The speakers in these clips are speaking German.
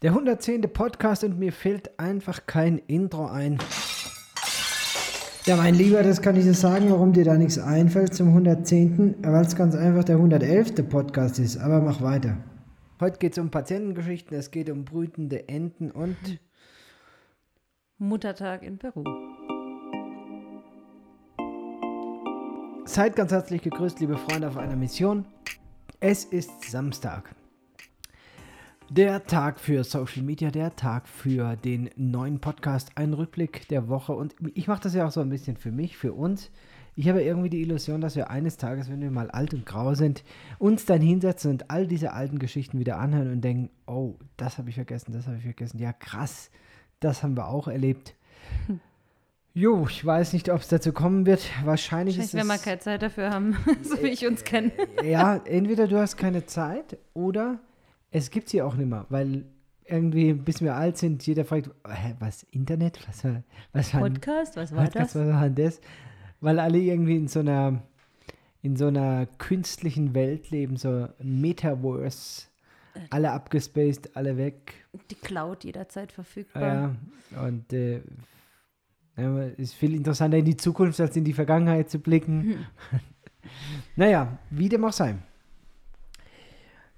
Der 110. Podcast und mir fällt einfach kein Intro ein. Ja, mein Lieber, das kann ich dir sagen, warum dir da nichts einfällt zum 110. Weil es ganz einfach der 111. Podcast ist. Aber mach weiter. Heute geht es um Patientengeschichten, es geht um brütende Enten und Muttertag in Peru. Seid ganz herzlich gegrüßt, liebe Freunde auf einer Mission. Es ist Samstag. Der Tag für Social Media, der Tag für den neuen Podcast, ein Rückblick der Woche. Und ich mache das ja auch so ein bisschen für mich, für uns. Ich habe irgendwie die Illusion, dass wir eines Tages, wenn wir mal alt und grau sind, uns dann hinsetzen und all diese alten Geschichten wieder anhören und denken, oh, das habe ich vergessen, das habe ich vergessen. Ja, krass, das haben wir auch erlebt. Hm. Jo, ich weiß nicht, ob es dazu kommen wird. Wahrscheinlich, Wahrscheinlich ist es. wenn wir keine Zeit dafür haben, so wie ich uns kenne. ja, entweder du hast keine Zeit oder es gibt sie auch nicht mehr, weil irgendwie, bis wir alt sind, jeder fragt, hä, was, Internet? Was war, was war Podcast? Was war Podcast, das? Was war das? Weil alle irgendwie in so einer, in so einer künstlichen Welt leben, so Metaverse. Alle abgespaced, alle weg. Die Cloud jederzeit verfügbar. Ja, und äh, ist viel interessanter in die Zukunft, als in die Vergangenheit zu blicken. Hm. naja, wie dem auch sei.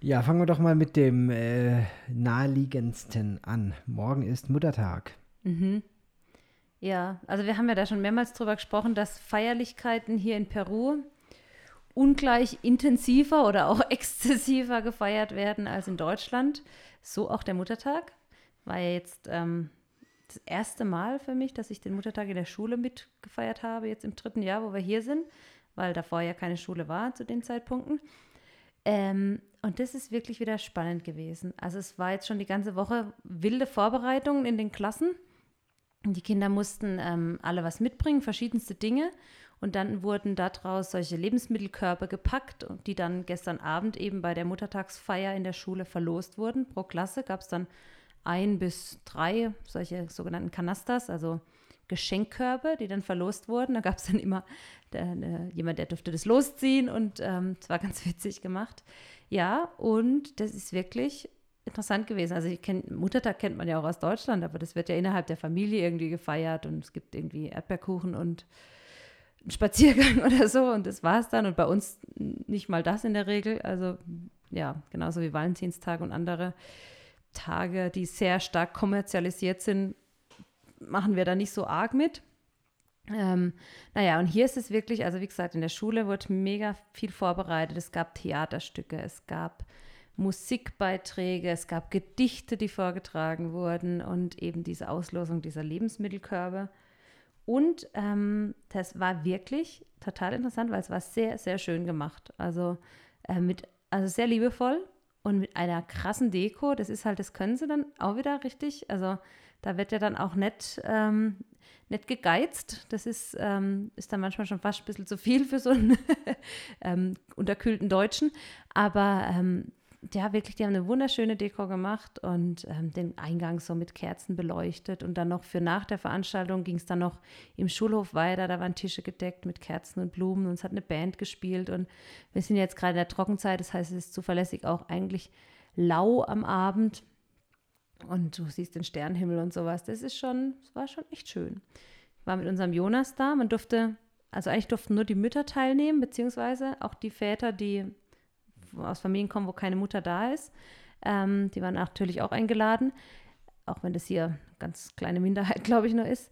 Ja, fangen wir doch mal mit dem äh, naheliegendsten an. Morgen ist Muttertag. Mhm. Ja, also wir haben ja da schon mehrmals drüber gesprochen, dass Feierlichkeiten hier in Peru ungleich intensiver oder auch exzessiver gefeiert werden als in Deutschland. So auch der Muttertag. War ja jetzt ähm, das erste Mal für mich, dass ich den Muttertag in der Schule mitgefeiert habe, jetzt im dritten Jahr, wo wir hier sind, weil davor ja keine Schule war zu den Zeitpunkten. Ähm, und das ist wirklich wieder spannend gewesen. Also es war jetzt schon die ganze Woche wilde Vorbereitungen in den Klassen. Die Kinder mussten ähm, alle was mitbringen, verschiedenste Dinge. Und dann wurden daraus solche Lebensmittelkörper gepackt, die dann gestern Abend eben bei der Muttertagsfeier in der Schule verlost wurden. Pro Klasse gab es dann ein bis drei solche sogenannten Kanastas, also Geschenkkörbe, die dann verlost wurden. Da gab es dann immer der, der, jemand, der durfte das losziehen und es ähm, war ganz witzig gemacht. Ja, und das ist wirklich interessant gewesen. Also ich kenn, Muttertag kennt man ja auch aus Deutschland, aber das wird ja innerhalb der Familie irgendwie gefeiert und es gibt irgendwie Erdbeerkuchen und einen Spaziergang oder so und das war es dann. Und bei uns nicht mal das in der Regel. Also ja, genauso wie Valentinstag und andere Tage, die sehr stark kommerzialisiert sind, machen wir da nicht so arg mit. Ähm, naja, und hier ist es wirklich, also wie gesagt, in der Schule wurde mega viel vorbereitet. Es gab Theaterstücke, es gab Musikbeiträge, es gab Gedichte, die vorgetragen wurden und eben diese Auslosung dieser Lebensmittelkörbe. Und ähm, das war wirklich total interessant, weil es war sehr, sehr schön gemacht. Also äh, mit, also sehr liebevoll und mit einer krassen Deko. Das ist halt, das können sie dann auch wieder richtig. Also da wird ja dann auch nett, ähm, nett gegeizt. Das ist, ähm, ist dann manchmal schon fast ein bisschen zu viel für so einen ähm, unterkühlten Deutschen. Aber ähm, ja, wirklich, die haben eine wunderschöne Deko gemacht und ähm, den Eingang so mit Kerzen beleuchtet. Und dann noch für nach der Veranstaltung ging es dann noch im Schulhof weiter. Da waren Tische gedeckt mit Kerzen und Blumen und es hat eine Band gespielt. Und wir sind jetzt gerade in der Trockenzeit, das heißt, es ist zuverlässig auch eigentlich lau am Abend. Und du siehst den Sternenhimmel und sowas. Das ist schon, das war schon echt schön. Ich war mit unserem Jonas da. Man durfte, also eigentlich durften nur die Mütter teilnehmen, beziehungsweise auch die Väter, die aus Familien kommen, wo keine Mutter da ist. Ähm, die waren natürlich auch eingeladen, auch wenn das hier eine ganz kleine Minderheit, glaube ich, nur ist.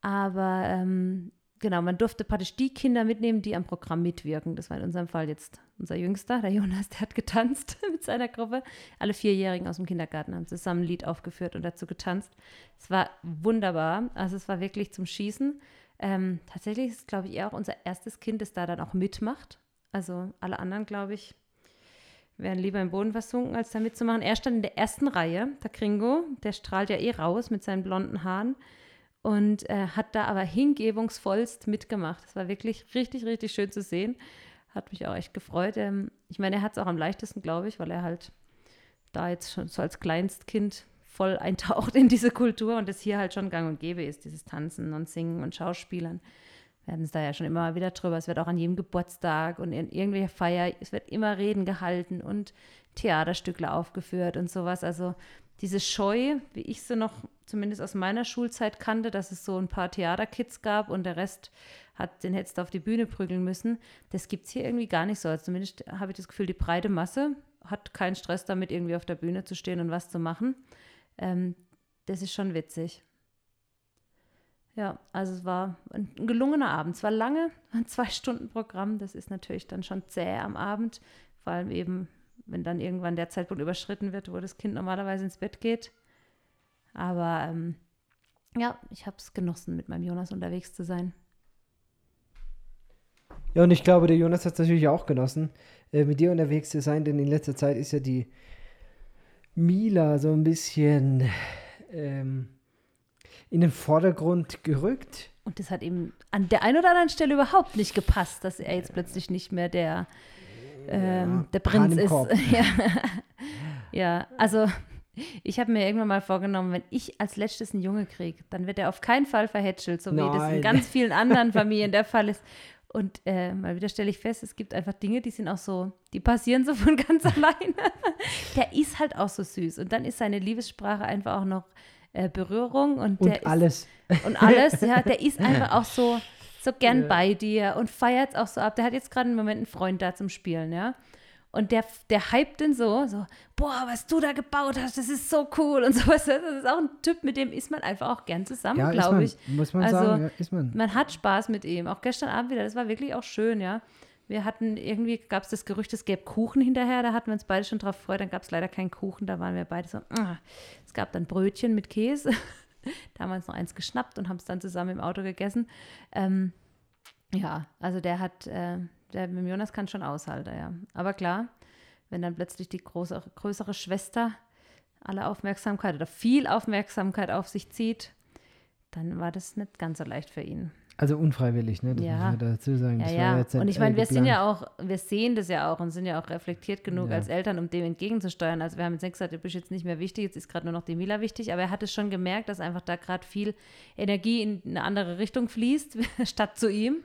Aber ähm, genau, man durfte praktisch die Kinder mitnehmen, die am Programm mitwirken. Das war in unserem Fall jetzt unser Jüngster, der Jonas, der hat getanzt mit seiner Gruppe. Alle Vierjährigen aus dem Kindergarten haben zusammen ein Lied aufgeführt und dazu getanzt. Es war wunderbar. Also es war wirklich zum Schießen. Ähm, tatsächlich ist, glaube ich, er auch unser erstes Kind, das da dann auch mitmacht. Also alle anderen, glaube ich, wären lieber im Boden versunken, als da mitzumachen. Er stand in der ersten Reihe, der Kringo, der strahlt ja eh raus mit seinen blonden Haaren und äh, hat da aber hingebungsvollst mitgemacht. Das war wirklich richtig, richtig schön zu sehen. Hat mich auch echt gefreut. Ähm, ich meine, er hat es auch am leichtesten, glaube ich, weil er halt da jetzt schon so als Kleinstkind voll eintaucht in diese Kultur und es hier halt schon gang und gäbe ist, dieses Tanzen und Singen und Schauspielern. Wir hatten es da ja schon immer wieder drüber. Es wird auch an jedem Geburtstag und in irgendwelcher Feier, es wird immer Reden gehalten und Theaterstückle aufgeführt und sowas. Also diese Scheu, wie ich sie noch zumindest aus meiner Schulzeit kannte, dass es so ein paar Theaterkids gab und der Rest hat den jetzt auf die Bühne prügeln müssen. Das gibt es hier irgendwie gar nicht so. Also zumindest habe ich das Gefühl, die breite Masse hat keinen Stress damit, irgendwie auf der Bühne zu stehen und was zu machen. Ähm, das ist schon witzig. Ja, also es war ein gelungener Abend. Es war lange, ein Zwei-Stunden-Programm. Das ist natürlich dann schon zäh am Abend, vor allem eben, wenn dann irgendwann der Zeitpunkt überschritten wird, wo das Kind normalerweise ins Bett geht. Aber ähm, ja, ich habe es genossen, mit meinem Jonas unterwegs zu sein. Ja, und ich glaube, der Jonas hat es natürlich auch genossen, äh, mit dir unterwegs zu sein, denn in letzter Zeit ist ja die Mila so ein bisschen ähm, in den Vordergrund gerückt. Und das hat ihm an der einen oder anderen Stelle überhaupt nicht gepasst, dass er jetzt plötzlich nicht mehr der, ähm, ja, der Prinz ist. ja. ja, also ich habe mir irgendwann mal vorgenommen, wenn ich als letztes einen Junge kriege, dann wird er auf keinen Fall verhätschelt, so Nein. wie das in ganz vielen anderen Familien der Fall ist. Und äh, mal wieder stelle ich fest, es gibt einfach Dinge, die sind auch so, die passieren so von ganz alleine. der ist halt auch so süß. Und dann ist seine Liebessprache einfach auch noch äh, Berührung und, und alles. Ist, und alles, ja, der ist einfach auch so, so gern ja. bei dir und feiert es auch so ab. Der hat jetzt gerade im Moment einen Freund da zum Spielen, ja. Und der, der hypt den so, so, boah, was du da gebaut hast, das ist so cool und sowas. Das ist auch ein Typ, mit dem ist man einfach auch gern zusammen, ja, glaube ich. Muss man also, sagen, ja, ist man. Man hat Spaß mit ihm. Auch gestern Abend wieder, das war wirklich auch schön, ja. Wir hatten irgendwie, gab es das Gerücht, es gäbe Kuchen hinterher, da hatten wir uns beide schon drauf gefreut, dann gab es leider keinen Kuchen, da waren wir beide so, ah. es gab dann Brötchen mit Käse, da haben wir uns noch eins geschnappt und haben es dann zusammen im Auto gegessen. Ähm, ja, also der hat, äh, der mit Jonas kann schon aushalten, ja. Aber klar, wenn dann plötzlich die große, größere Schwester alle Aufmerksamkeit oder viel Aufmerksamkeit auf sich zieht, dann war das nicht ganz so leicht für ihn. Also unfreiwillig, ne? Das ja. muss man dazu sagen. Das ja, ja. und ich meine, wir sind ja auch, wir sehen das ja auch und sind ja auch reflektiert genug ja. als Eltern, um dem entgegenzusteuern. Also wir haben jetzt gesagt, du bist jetzt nicht mehr wichtig, jetzt ist gerade nur noch die Mila wichtig, aber er hat es schon gemerkt, dass einfach da gerade viel Energie in eine andere Richtung fließt, statt zu ihm.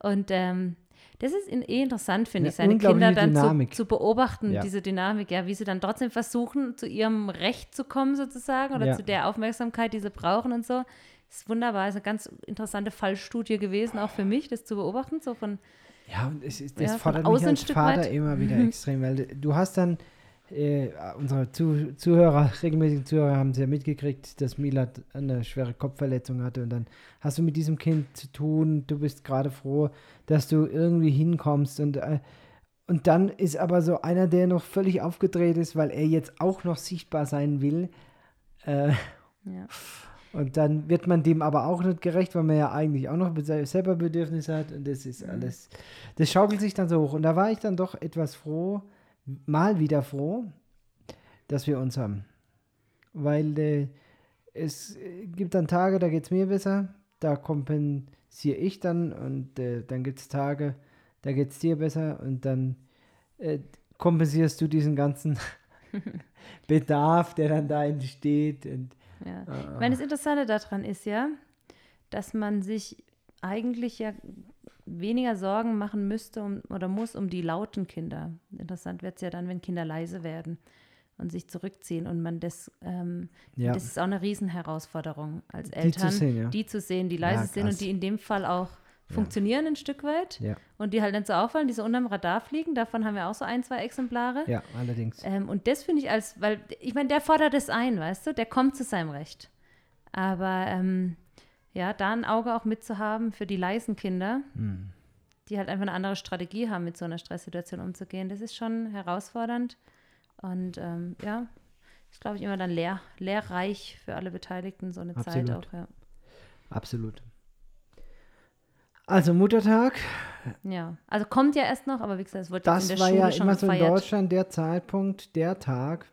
Und ähm, das ist eh interessant, finde ich, seine Kinder dann zu, zu, beobachten, ja. diese Dynamik, ja, wie sie dann trotzdem versuchen, zu ihrem Recht zu kommen, sozusagen, oder ja. zu der Aufmerksamkeit, die sie brauchen und so. Ist wunderbar, ist eine ganz interessante Fallstudie gewesen, auch für mich, das zu beobachten, so von. Ja, und es ist, das ja, fordert mich als Vater weit. immer wieder extrem, weil du hast dann äh, unsere Zuh Zuhörer, regelmäßigen Zuhörer haben es ja mitgekriegt, dass Milad eine schwere Kopfverletzung hatte und dann hast du mit diesem Kind zu tun, du bist gerade froh, dass du irgendwie hinkommst und äh, und dann ist aber so einer, der noch völlig aufgedreht ist, weil er jetzt auch noch sichtbar sein will. Äh, ja. Und dann wird man dem aber auch nicht gerecht, weil man ja eigentlich auch noch selber Bedürfnisse hat. Und das ist mhm. alles, das schaukelt sich dann so hoch. Und da war ich dann doch etwas froh, mal wieder froh, dass wir uns haben. Weil äh, es gibt dann Tage, da geht es mir besser, da kompensiere ich dann und äh, dann gibt es Tage, da geht es dir besser und dann äh, kompensierst du diesen ganzen Bedarf, der dann da entsteht. Und, ja. Ich meine, das Interessante daran ist ja, dass man sich eigentlich ja weniger Sorgen machen müsste um, oder muss um die lauten Kinder. Interessant wird es ja dann, wenn Kinder leise werden und sich zurückziehen und man das, ähm, ja. das ist auch eine Riesenherausforderung als Eltern, die zu sehen, ja. die, zu sehen, die leise ja, sind und die in dem Fall auch funktionieren ein Stück weit und die halt nicht so auffallen, die so unterm Radar fliegen. Davon haben wir auch so ein, zwei Exemplare. Ja, allerdings. Ähm, und das finde ich als, weil ich meine, der fordert es ein, weißt du, der kommt zu seinem Recht. Aber ähm, ja, da ein Auge auch mitzuhaben für die leisen Kinder, hm. die halt einfach eine andere Strategie haben, mit so einer Stresssituation umzugehen, das ist schon herausfordernd. Und ähm, ja, ist, glaube ich, immer dann lehr lehrreich für alle Beteiligten, so eine Absolut. Zeit auch. Ja. Absolut. Also Muttertag. Ja, also kommt ja erst noch, aber wie gesagt, es wurde das in der war Schule ja schon immer gefeiert. so in Deutschland der Zeitpunkt, der Tag,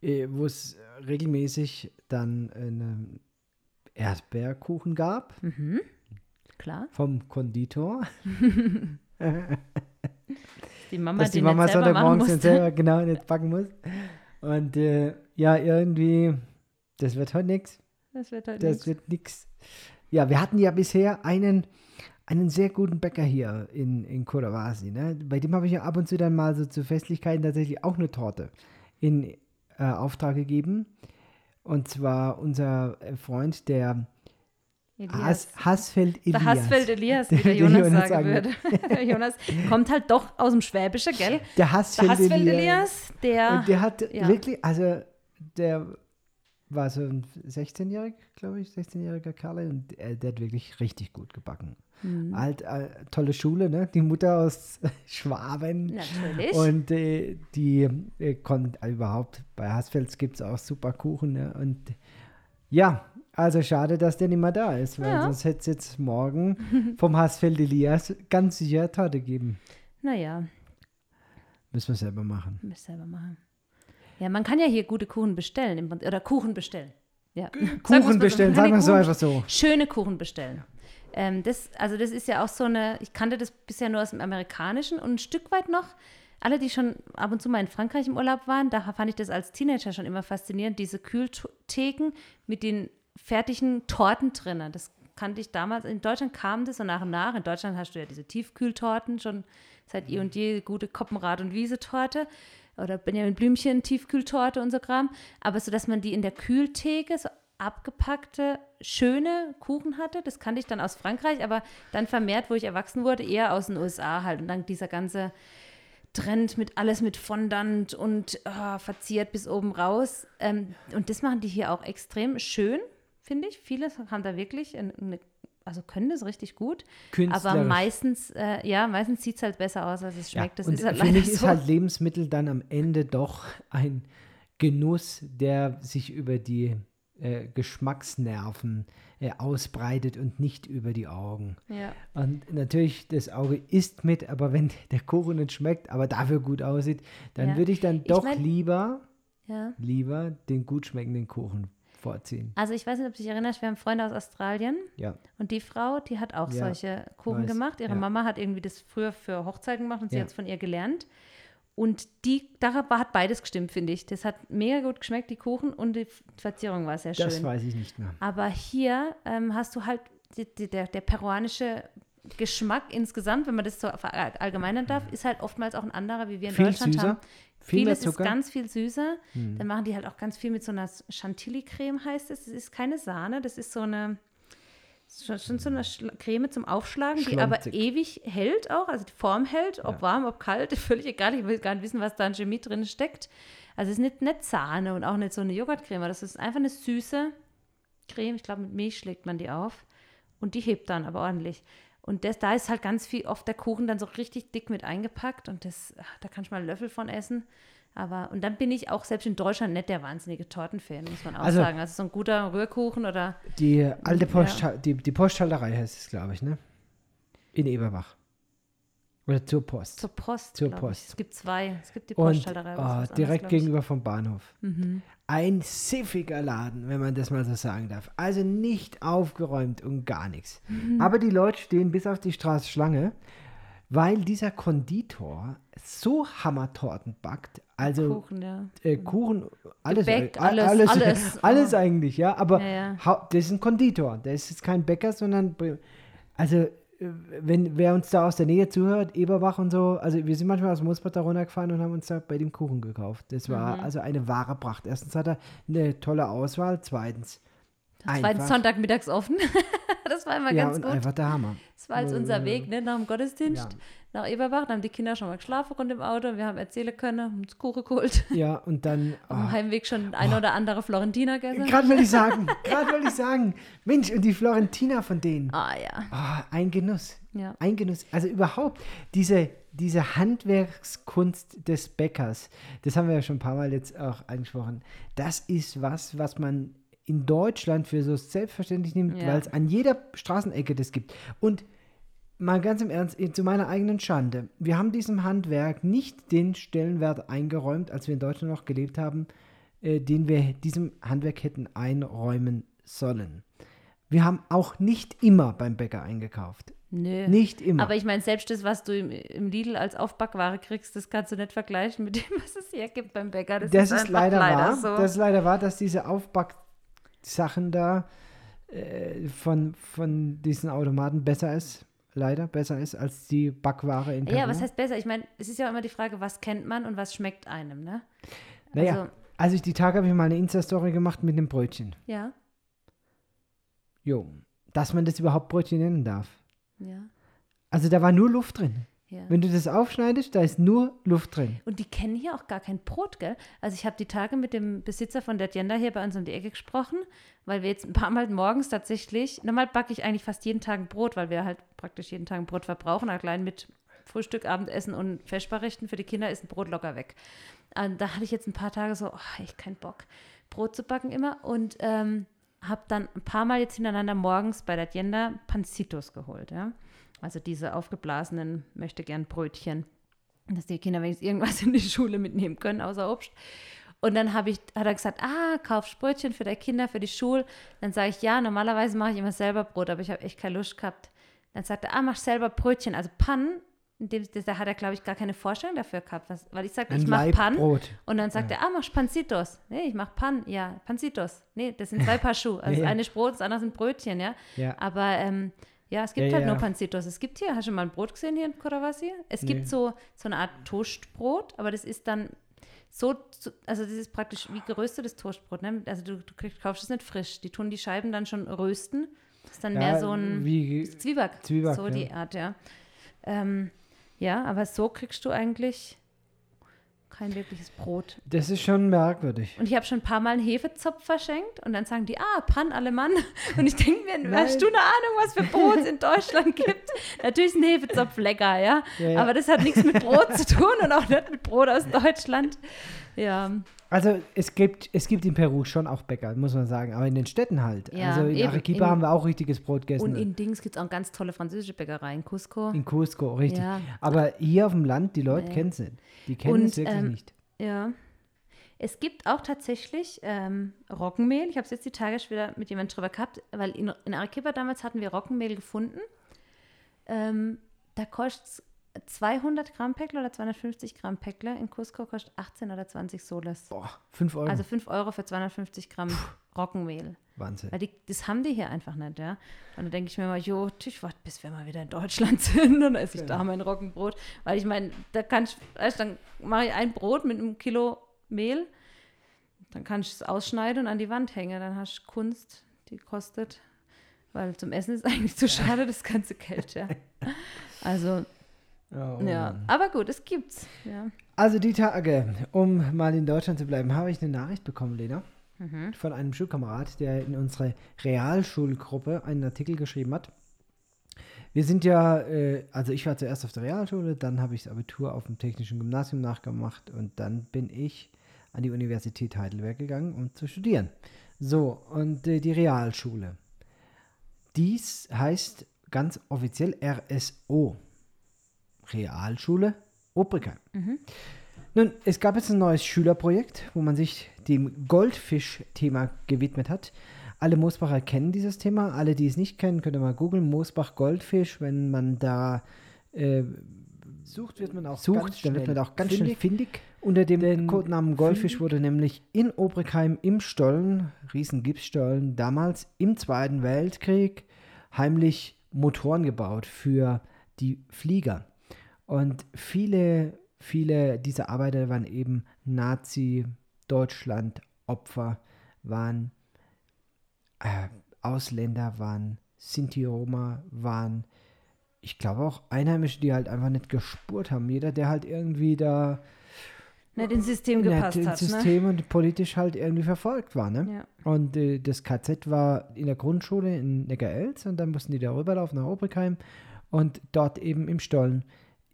äh, wo es regelmäßig dann eine Erdbeerkuchen gab. Mhm. Klar. Vom Konditor. die Mama, Dass die, die Mama Sonntagmorgens selber genau nicht backen muss. Und äh, ja, irgendwie, das wird heute nichts. Das wird heute Das nix. wird nichts. Ja, wir hatten ja bisher einen, einen sehr guten Bäcker hier in, in Kodawasi. Ne? Bei dem habe ich ja ab und zu dann mal so zu Festlichkeiten tatsächlich auch eine Torte in äh, Auftrag gegeben. Und zwar unser äh, Freund, der Has, Hassfeld Elias. Der Hassfeld Elias, wie der, Der Jonas, Jonas sagen würde. Jonas kommt halt doch aus dem Schwäbische, gell? Der Der Hassfeld, Hassfeld Elias. Elias, der, Und der hat ja. wirklich, also der war so ein 16-jähriger, glaube ich, 16-jähriger Kerl und äh, der hat wirklich richtig gut gebacken. Mhm. Alt, äh, tolle Schule, ne? Die Mutter aus Schwaben. natürlich. Und äh, die äh, konnten äh, überhaupt, bei Hassfels gibt es auch super Kuchen. Ne? Und ja, also schade, dass der nicht mehr da ist, weil Ja. sonst hätte es jetzt morgen vom Hassfeld Elias ganz sicher Torte geben. naja, Müssen wir selber machen. müssen wir selber machen. Ja, man kann ja hier gute Kuchen bestellen, oder Kuchen bestellen. Ja. Kuchen bestellen, sagen wir die so einfach so. Schöne Kuchen bestellen. Ähm, das, also das ist ja auch so eine, ich kannte das bisher nur aus dem Amerikanischen und ein Stück weit noch, alle, die schon ab und zu mal in Frankreich im Urlaub waren, da fand ich das als Teenager schon immer faszinierend, diese Kühltheken mit den fertigen Torten drinnen. Das kannte ich damals. In Deutschland kam das so nach und nach. In Deutschland hast du ja diese Tiefkühltorten schon seit eh und je, gute Koppenrad- und Wiesetorte oder Benjamin Blümchen Tiefkühltorte und so Kram. Aber so, dass man die in der Kühltheke so abgepackte, schöne Kuchen hatte, das kannte ich dann aus Frankreich, aber dann vermehrt, wo ich erwachsen wurde, eher aus den USA halt. Und dann dieser ganze Trend mit alles mit Fondant und ah, verziert bis oben raus. Ähm, und das machen die hier auch extrem schön, finde ich. Viele haben da wirklich eine, eine also können das richtig gut, aber meistens, äh, ja, meistens sieht es halt besser aus, als es Ja, schmeckt. das und ist halt für mich ist so. halt Lebensmittel dann am Ende doch ein Genuss, der sich über die äh, Geschmacksnerven äh, ausbreitet und nicht über die Augen. ja. Und natürlich, das Auge isst mit, aber wenn der Kuchen nicht schmeckt, aber dafür gut aussieht, dann Ja. würde ich dann Ich doch mein- lieber, ja. lieber den gut schmeckenden Kuchen vorziehen. Also ich weiß nicht, ob du dich erinnerst, wir haben Freunde aus Australien Ja. und die Frau, die hat auch Ja, solche Kuchen weiß, gemacht. Ihre ja. Mama hat irgendwie das früher für Hochzeiten gemacht und sie Ja. hat es von ihr gelernt. Und die, da hat beides gestimmt, finde ich. Das hat mega gut geschmeckt, die Kuchen und die Verzierung war sehr Das schön. weiß ich nicht mehr. Aber hier ähm, hast du halt die, die, der, der peruanische Geschmack insgesamt, wenn man das so verallgemeinern darf, ist halt oftmals auch ein anderer, wie wir in Viel Deutschland süßer, haben. Viel Vieles ist. Hm. ganz viel süßer. Dann machen die halt auch ganz viel mit so einer Chantilly-Creme, heißt es. Das ist keine Sahne, das ist so eine, schon, schon so eine Schla- Creme zum Aufschlagen, die aber Schlonzig. ewig hält auch, also die Form hält, ob Ja. warm, ob kalt, völlig egal. Ich will gar nicht wissen, was da an Chemie drin steckt. Also es ist nicht, nicht Sahne und auch nicht so eine Joghurtcreme, das ist einfach eine süße Creme. Ich glaube, mit Milch schlägt man die auf und die hebt dann aber ordentlich. Und das, da ist halt ganz viel, oft der Kuchen dann so richtig dick mit eingepackt und das, ach, da kann ich mal einen Löffel von essen. Aber, und dann bin ich auch selbst in Deutschland nicht der wahnsinnige Tortenfan, muss man auch Also- sagen. Also so ein guter Rührkuchen oder, Die alte Ja. Post, die, die Posthalterei heißt es, glaube ich, ne? In Eberbach. Oder zur Post. zur Post, Zur Post. Ich. Es gibt zwei. Es gibt die Und Posthalterei. was oh, anderes, direkt gegenüber vom Bahnhof. Mhm. Ein siffiger Laden, wenn man das mal so sagen darf. Also nicht aufgeräumt und gar nichts. Mhm. Aber die Leute stehen bis auf die Straße Schlange, weil dieser Konditor so Hammertorten backt. Also Kuchen, ja. äh, Kuchen, alles, Gebäck, äh, alles, alles, alles. alles eigentlich, ja. Aber Ja, ja. das ist ein Konditor, der ist jetzt kein Bäcker, sondern also wenn wer uns da aus der Nähe zuhört, Eberbach und so, also wir sind manchmal aus Mosbach da runtergefahren und haben uns da bei dem Kuchen gekauft. Das war Mhm. also eine wahre Pracht. Erstens hat er eine tolle Auswahl, zweitens Zweitens einfach, Sonntagmittags offen. das war immer ja, ganz und gut. einfach der Hammer. Das war jetzt unser Weg, ne, nach dem Gottesdienst, Ja. nach Eberbach. Da haben die Kinder schon mal geschlafen rund im Auto. Wir haben erzählen können, haben uns Kuchen geholt. Ja, und dann Auf dem oh, Heimweg schon ein oder andere Florentiner gegessen. gerade wollte ich sagen, gerade wollte ich sagen, Mensch, und die Florentina von denen. Ah ja. Ah, ein Genuss. Ja. Ein Genuss. Also überhaupt diese, diese Handwerkskunst des Bäckers, das haben wir ja schon ein paar Mal jetzt auch angesprochen, das ist was, was man in Deutschland für so selbstverständlich nimmt, Ja. weil es an jeder Straßenecke das gibt. Und mal ganz im Ernst, zu meiner eigenen Schande, wir haben diesem Handwerk nicht den Stellenwert eingeräumt, als wir in Deutschland noch gelebt haben, äh, den wir diesem Handwerk hätten einräumen sollen. Wir haben auch nicht immer beim Bäcker eingekauft. Nö. Nicht immer. Aber ich meine, selbst das, was du im, im Lidl als Aufbackware kriegst, das kannst du nicht vergleichen mit dem, was es hier gibt beim Bäcker. Das, das ist, einfach leider, wahr. so. Das ist leider wahr, dass diese Aufbacksachen da äh, von, von diesen Automaten besser ist. Leider besser ist als die Backware in Peru. ja, was heißt besser? Ich meine, es ist ja immer die Frage, was kennt man und was schmeckt einem, ne? Naja, Also, Also ich, die Tage habe ich mal eine Insta-Story gemacht mit einem Brötchen. Ja, Jo. Dass man das überhaupt Brötchen nennen darf. ja, Also da war nur Luft drin. Ja. Wenn du das aufschneidest, da ist nur Luft drin. Und die kennen hier auch gar kein Brot, gell? Also ich habe die Tage mit dem Besitzer von der Tienda hier bei uns um die Ecke gesprochen, weil wir jetzt ein paar Mal morgens tatsächlich, normal backe ich eigentlich fast jeden Tag ein Brot, weil wir halt praktisch jeden Tag ein Brot verbrauchen, allein mit Frühstück, Abendessen und Vesperrechten für die Kinder ist ein Brot locker weg. Und da hatte ich jetzt ein paar Tage so, oh, echt keinen Bock, Brot zu backen immer und ähm, habe dann ein paar Mal jetzt hintereinander morgens bei der Tienda Pancitos geholt, ja. Also diese aufgeblasenen, möchte gern Brötchen dass die Kinder wenigstens irgendwas in die Schule mitnehmen können, außer Obst. Und dann habe ich, hat er gesagt, ah, kauf Brötchen für die Kinder, für die Schule. Dann sage ich, ja, normalerweise mache ich immer selber Brot, aber ich habe echt keine Lust gehabt. Dann sagt er, ah, mach selber Brötchen. Also Pan, in dem, da hat er, glaube ich, gar keine Vorstellung dafür gehabt. Was, weil ich sagte, ich mache Laib Pan. Brot. Und dann sagt er, ah, mach Pancitos. Nee, ich mache Pan. Ja, Pancitos. Nee, das sind zwei Paar Schuhe. Also Ja, ja. eine ist Brot, das andere sind Brötchen, ja. Ja. Aber ähm, ja, es gibt Ja, halt ja. nur Pancitos. Es gibt hier, hast du mal ein Brot gesehen hier in Coravasi? Es Nee. gibt so, so eine Art Toastbrot, aber das ist dann so, also das ist praktisch wie geröstetes Toastbrot. Ne? Also du, du kriegst, kaufst es nicht frisch. Die tun die Scheiben dann schon rösten. Das ist dann mehr so ein Wie, Zwieback. Zwieback, So ja. die Art, ja. Ähm, ja, aber so kriegst du eigentlich kein wirkliches Brot. das ist schon merkwürdig. Und ich habe schon ein paar Mal einen Hefezopf verschenkt und dann sagen die, ah, Pan Alemann. Und ich denke mir, hast du eine Ahnung, was für Brot es in Deutschland gibt? Natürlich ist ein Hefezopf lecker, ja? Ja, ja. Aber das hat nichts mit Brot zu tun und auch nicht mit Brot aus Deutschland. Ja, Also es gibt, es gibt in Peru schon auch Bäcker, muss man sagen, aber in den Städten halt. Ja, also in eben, Arequipa in- haben wir auch richtiges Brot gegessen. und in Dings gibt es auch ganz tolle französische Bäckereien. Cusco. in Cusco, richtig. Ja. Aber hier auf dem Land, die Leute Nee. kennen es nicht. Die kennen Und, es wirklich ähm, nicht. Ja. Es gibt auch tatsächlich ähm, Roggenmehl. Ich habe es jetzt die Tage schon wieder mit jemandem drüber gehabt, weil in, in Arequipa damals hatten wir Roggenmehl gefunden. Ähm, da kostet es 200 Gramm Päckle oder 250 Gramm Päckle. In Cusco kostet 18 oder 20 Soles. Boah, 5 Euro. Also 5 Euro für 250 Gramm Roggenmehl. Wahnsinn. Weil die, das haben die hier einfach nicht, ja. Und dann denke ich mir mal, jo, ich warte, bis wir mal wieder in Deutschland sind, dann esse ich da mein Roggenbrot. Weil ich meine, da kann ich, weißt, dann mache ich ein Brot mit einem Kilo Mehl, dann kann ich es ausschneiden und an die Wand hängen. Dann hast du Kunst, die kostet, weil zum Essen ist eigentlich zu schade, das ganze Geld, ja. Also, Oh, ja. Aber gut, es gibt's, ja. Also die Tage, um mal in Deutschland zu bleiben, habe ich eine Nachricht bekommen, Lena, Mhm. von einem Schulkamerad, der in unsere Realschulgruppe einen Artikel geschrieben hat. Wir sind ja, äh, also ich war zuerst auf der Realschule, dann habe ich das Abitur auf dem Technischen Gymnasium nachgemacht und dann bin ich an die Universität Heidelberg gegangen, um zu studieren. So, und äh, die Realschule. Dies heißt ganz offiziell RSO. Realschule Obrigheim. Nun, es gab jetzt ein neues Schülerprojekt, wo man sich dem Goldfisch-Thema gewidmet hat. Alle Moosbacher kennen dieses Thema. Alle, die es nicht kennen, könnt ihr mal googeln. Moosbach Goldfisch. Wenn man da äh, Sucht wird man auch sucht, ganz dann wird man auch ganz fündig. schnell findig. Unter dem Denn Codenamen Goldfisch findig- wurde nämlich in Obrigheim im Stollen, riesen Gipsstollen, damals im Zweiten Weltkrieg heimlich Motoren gebaut für die Flieger. Und viele, viele dieser Arbeiter waren eben Nazi-Deutschland-Opfer, waren äh, Ausländer, waren Sinti-Roma, waren, ich glaube auch Einheimische, die halt einfach nicht gespurt haben. Jeder, der halt irgendwie da Nicht ins System gepasst ins hat, ne? System und politisch halt irgendwie verfolgt war. Ne? Ja. Und äh, das KZ war in der Grundschule in Neckarelz und dann mussten die da rüberlaufen nach Obrigheim und dort eben im Stollen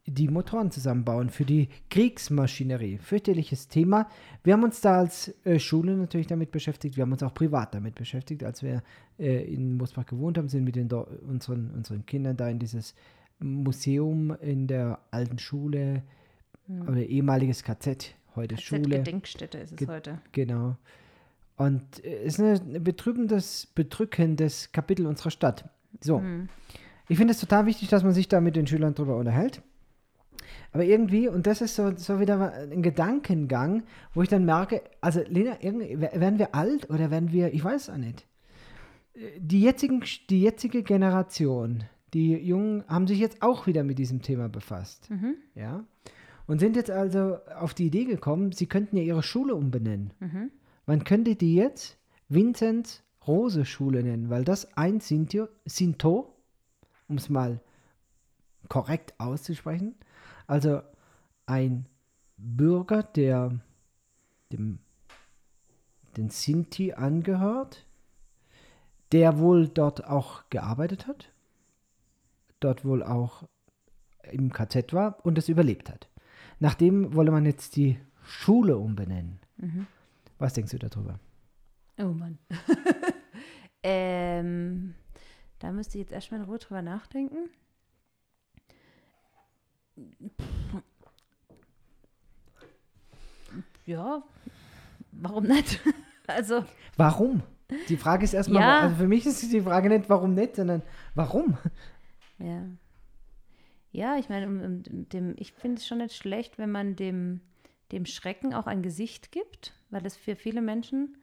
die Motoren zusammenbauen für die Kriegsmaschinerie. Fürchterliches Thema. Wir haben uns da als äh, Schule natürlich damit beschäftigt. Wir haben uns auch privat damit beschäftigt. Als wir äh, in Mosbach gewohnt haben, sind mit den, unseren, unseren Kindern da in dieses Museum in der alten Schule oder ehemaliges KZ, heute Schule. KZ-Gedenkstätte ist es Ge- heute. Genau. Und äh, es ist ein betrübendes, bedrückendes Kapitel unserer Stadt. So. Hm. Ich finde es total wichtig, dass man sich da mit den Schülern drüber unterhält. Aber irgendwie, und das ist so, so wieder ein Gedankengang, wo ich dann merke, also Lena, werden wir alt oder werden wir, ich weiß es auch nicht. Die, jetzigen, die jetzige Generation, die Jungen, haben sich jetzt auch wieder mit diesem Thema befasst. Mhm. Ja. Und sind jetzt also auf die Idee gekommen, sie könnten ja ihre Schule umbenennen. Mhm. Man könnte die jetzt Vincent Rose Schule nennen, weil das ein Sinto, Sinto um es mal korrekt auszusprechen, also ein Bürger, der dem den Sinti angehört, der wohl dort auch gearbeitet hat, dort wohl auch im KZ war und es überlebt hat. Nachdem wolle man jetzt die Schule umbenennen. Was denkst du darüber? Oh Mann. ähm, da müsste ich jetzt erstmal in Ruhe drüber nachdenken. Ja, warum nicht? also, Warum? Die Frage ist erstmal, Ja. also für mich ist die Frage nicht, warum nicht, sondern warum? ja. Ja, ich meine, dem, ich finde es schon nicht schlecht, wenn man dem, dem Schrecken auch ein Gesicht gibt, weil das für viele Menschen,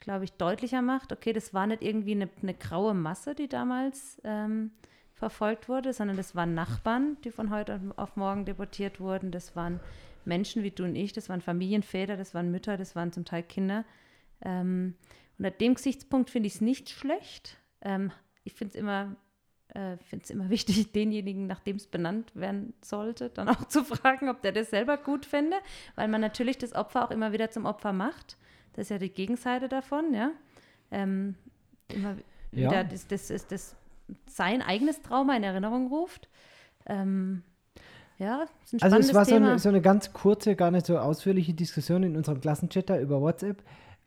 glaube ich, deutlicher macht, okay, das war nicht irgendwie eine, eine graue Masse, die damals ähm, verfolgt wurde, sondern das waren Nachbarn, die von heute auf morgen deportiert wurden. Das waren Menschen wie du und ich, das waren Familienväter, das waren Mütter, das waren zum Teil Kinder. Ähm, unter dem Gesichtspunkt finde ich es nicht schlecht. Ähm, ich finde es immer, äh, find's immer wichtig, denjenigen, nachdem es benannt werden sollte, dann auch zu fragen, ob der das selber gut fände, weil man natürlich das Opfer auch immer wieder zum Opfer macht. Das ist ja die Gegenseite davon, ja. Ähm, immer Ja. wieder das, das, das, das sein eigenes Trauma in Erinnerung ruft. Ähm, ja, ist ein Also es war so eine, so eine ganz kurze, gar nicht so ausführliche Diskussion in unserem Klassenchat da über WhatsApp,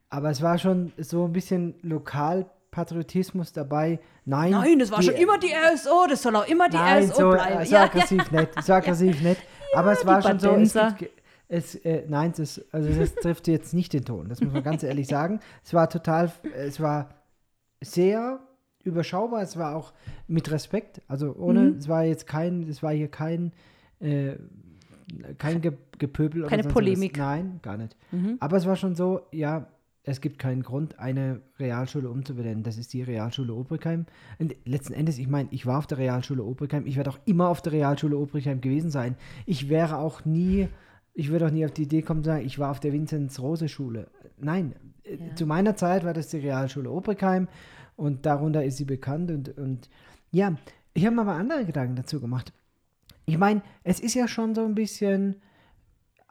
aber es war schon so ein bisschen Lokalpatriotismus dabei. Nein, Nein, das war die- schon immer die RSO, das soll auch immer die Nein, RSO so, bleiben. äh, so ja, ja, aggressiv nicht, so aggressiv nicht. Aber es die war schon so, es, Badenser. ge- es äh, nein, das, also das trifft jetzt nicht den Ton, das muss man ganz ehrlich sagen. Es war total, es war sehr überschaubar, es war auch mit Respekt, also ohne, Mhm. es war jetzt kein, es war hier kein, äh, kein Ge Gepöbel oder Keine sonst Polemik. Was. Nein, gar nicht. Mhm. Aber es war schon so, ja, es gibt keinen Grund, eine Realschule umzubenennen. Das ist die Realschule Obrigheim. Und letzten Endes, ich meine, ich war auf der Realschule Obrigheim. Ich werde auch immer auf der Realschule Obrigheim gewesen sein. Ich wäre auch nie, ich würde auch nie auf die Idee kommen, zu sagen, ich war auf der Vinzenz-Rose-Schule. Nein, äh, Ja. zu meiner Zeit war das die Realschule Obrigheim und darunter ist sie bekannt. Und, und ja, ich habe mir aber andere Gedanken dazu gemacht. Ich meine, es ist ja schon so ein bisschen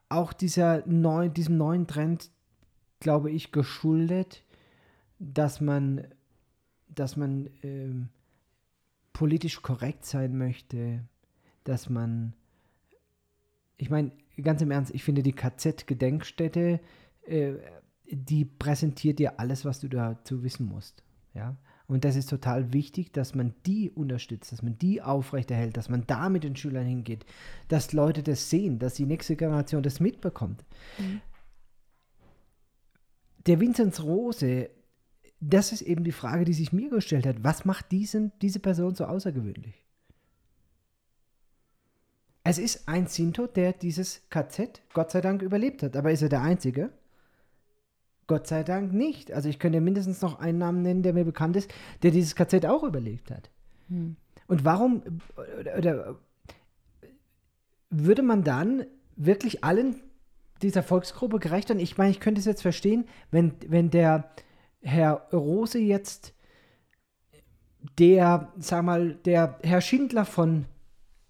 auch dieser neu, diesem neuen Trend, glaube ich, geschuldet, dass man, dass man ähm, politisch korrekt sein möchte, dass man, ich meine, ganz im Ernst, ich finde die KZ-Gedenkstätte, äh, die präsentiert dir alles, was du dazu wissen musst. Ja? Und das ist total wichtig, dass man die unterstützt, dass man die aufrechterhält, dass man da mit den Schülern hingeht, dass Leute das sehen, dass die nächste Generation das mitbekommt. Der Vinzenz Rose, das ist eben die Frage, die sich mir gestellt hat. Was macht diesen, diese Person so außergewöhnlich? Es ist ein Sinto, der dieses KZ Gott sei Dank überlebt hat. Aber ist er der Einzige? Gott sei Dank nicht. Also ich könnte mindestens noch einen Namen nennen, der mir bekannt ist, der dieses KZ auch überlebt hat. Hm. Und warum oder, oder würde man dann wirklich allen dieser Volksgruppe gerecht werden? Ich meine, ich könnte es jetzt verstehen, wenn, wenn der Herr Rose jetzt der, sag mal, der Herr Schindler von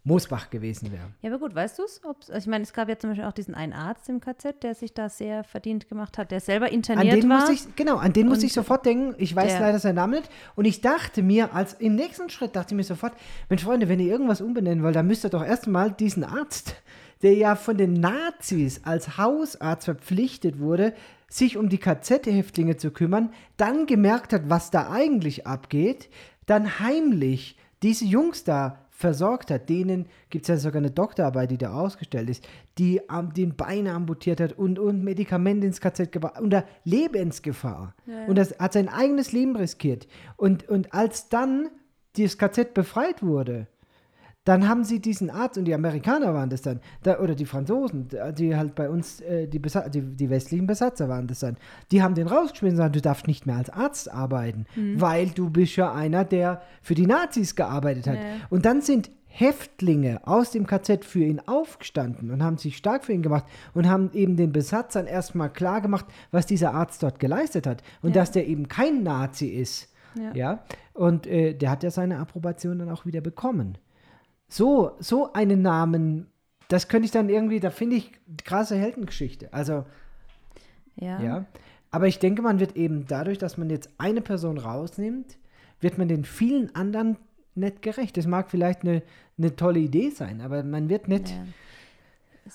Moosbach gewesen wäre. Ja, aber gut, weißt du es? Also ich meine, es gab ja zum Beispiel auch diesen einen Arzt im KZ, der sich da sehr verdient gemacht hat, der selber An interniert den war. ich, genau, an den musste ich sofort denken. Ich weiß der- leider seinen Namen nicht. Und ich dachte mir, als im nächsten Schritt dachte ich mir sofort, Mensch, Freunde, wenn ihr irgendwas umbenennen wollt, dann müsst ihr doch erstmal diesen Arzt, der ja von den Nazis als Hausarzt verpflichtet wurde, sich um die KZ-Häftlinge zu kümmern, dann gemerkt hat, was da eigentlich abgeht, dann heimlich diese Jungs da versorgt hat, denen gibt es ja sogar eine Doktorarbeit, die da ausgestellt ist, die den Beine amputiert hat und, und Medikamente ins KZ gebracht, unter Lebensgefahr. Und das hat sein eigenes Leben riskiert. Und, und als dann dieses KZ befreit wurde, dann haben sie diesen Arzt, und die Amerikaner waren das dann, da, oder die Franzosen, die halt bei uns, äh, die, die, die westlichen Besatzer waren das dann, die haben den rausgeschmissen und gesagt, du darfst nicht mehr als Arzt arbeiten, weil du bist ja einer, der für die Nazis gearbeitet hat. Ja. Und dann sind Häftlinge aus dem KZ für ihn aufgestanden und haben sich stark für ihn gemacht und haben eben den Besatzern erstmal klar gemacht, was dieser Arzt dort geleistet hat und Ja. dass der eben kein Nazi ist. Ja. Ja, und äh, der hat ja seine Approbation dann auch wieder bekommen. So, so einen Namen, das könnte ich dann irgendwie, da finde ich krasse Heldengeschichte. Also, Ja. ja. Aber ich denke, man wird eben dadurch, dass man jetzt eine Person rausnimmt, wird man den vielen anderen nicht gerecht. Das mag vielleicht eine, eine tolle Idee sein, aber man wird nicht Ja.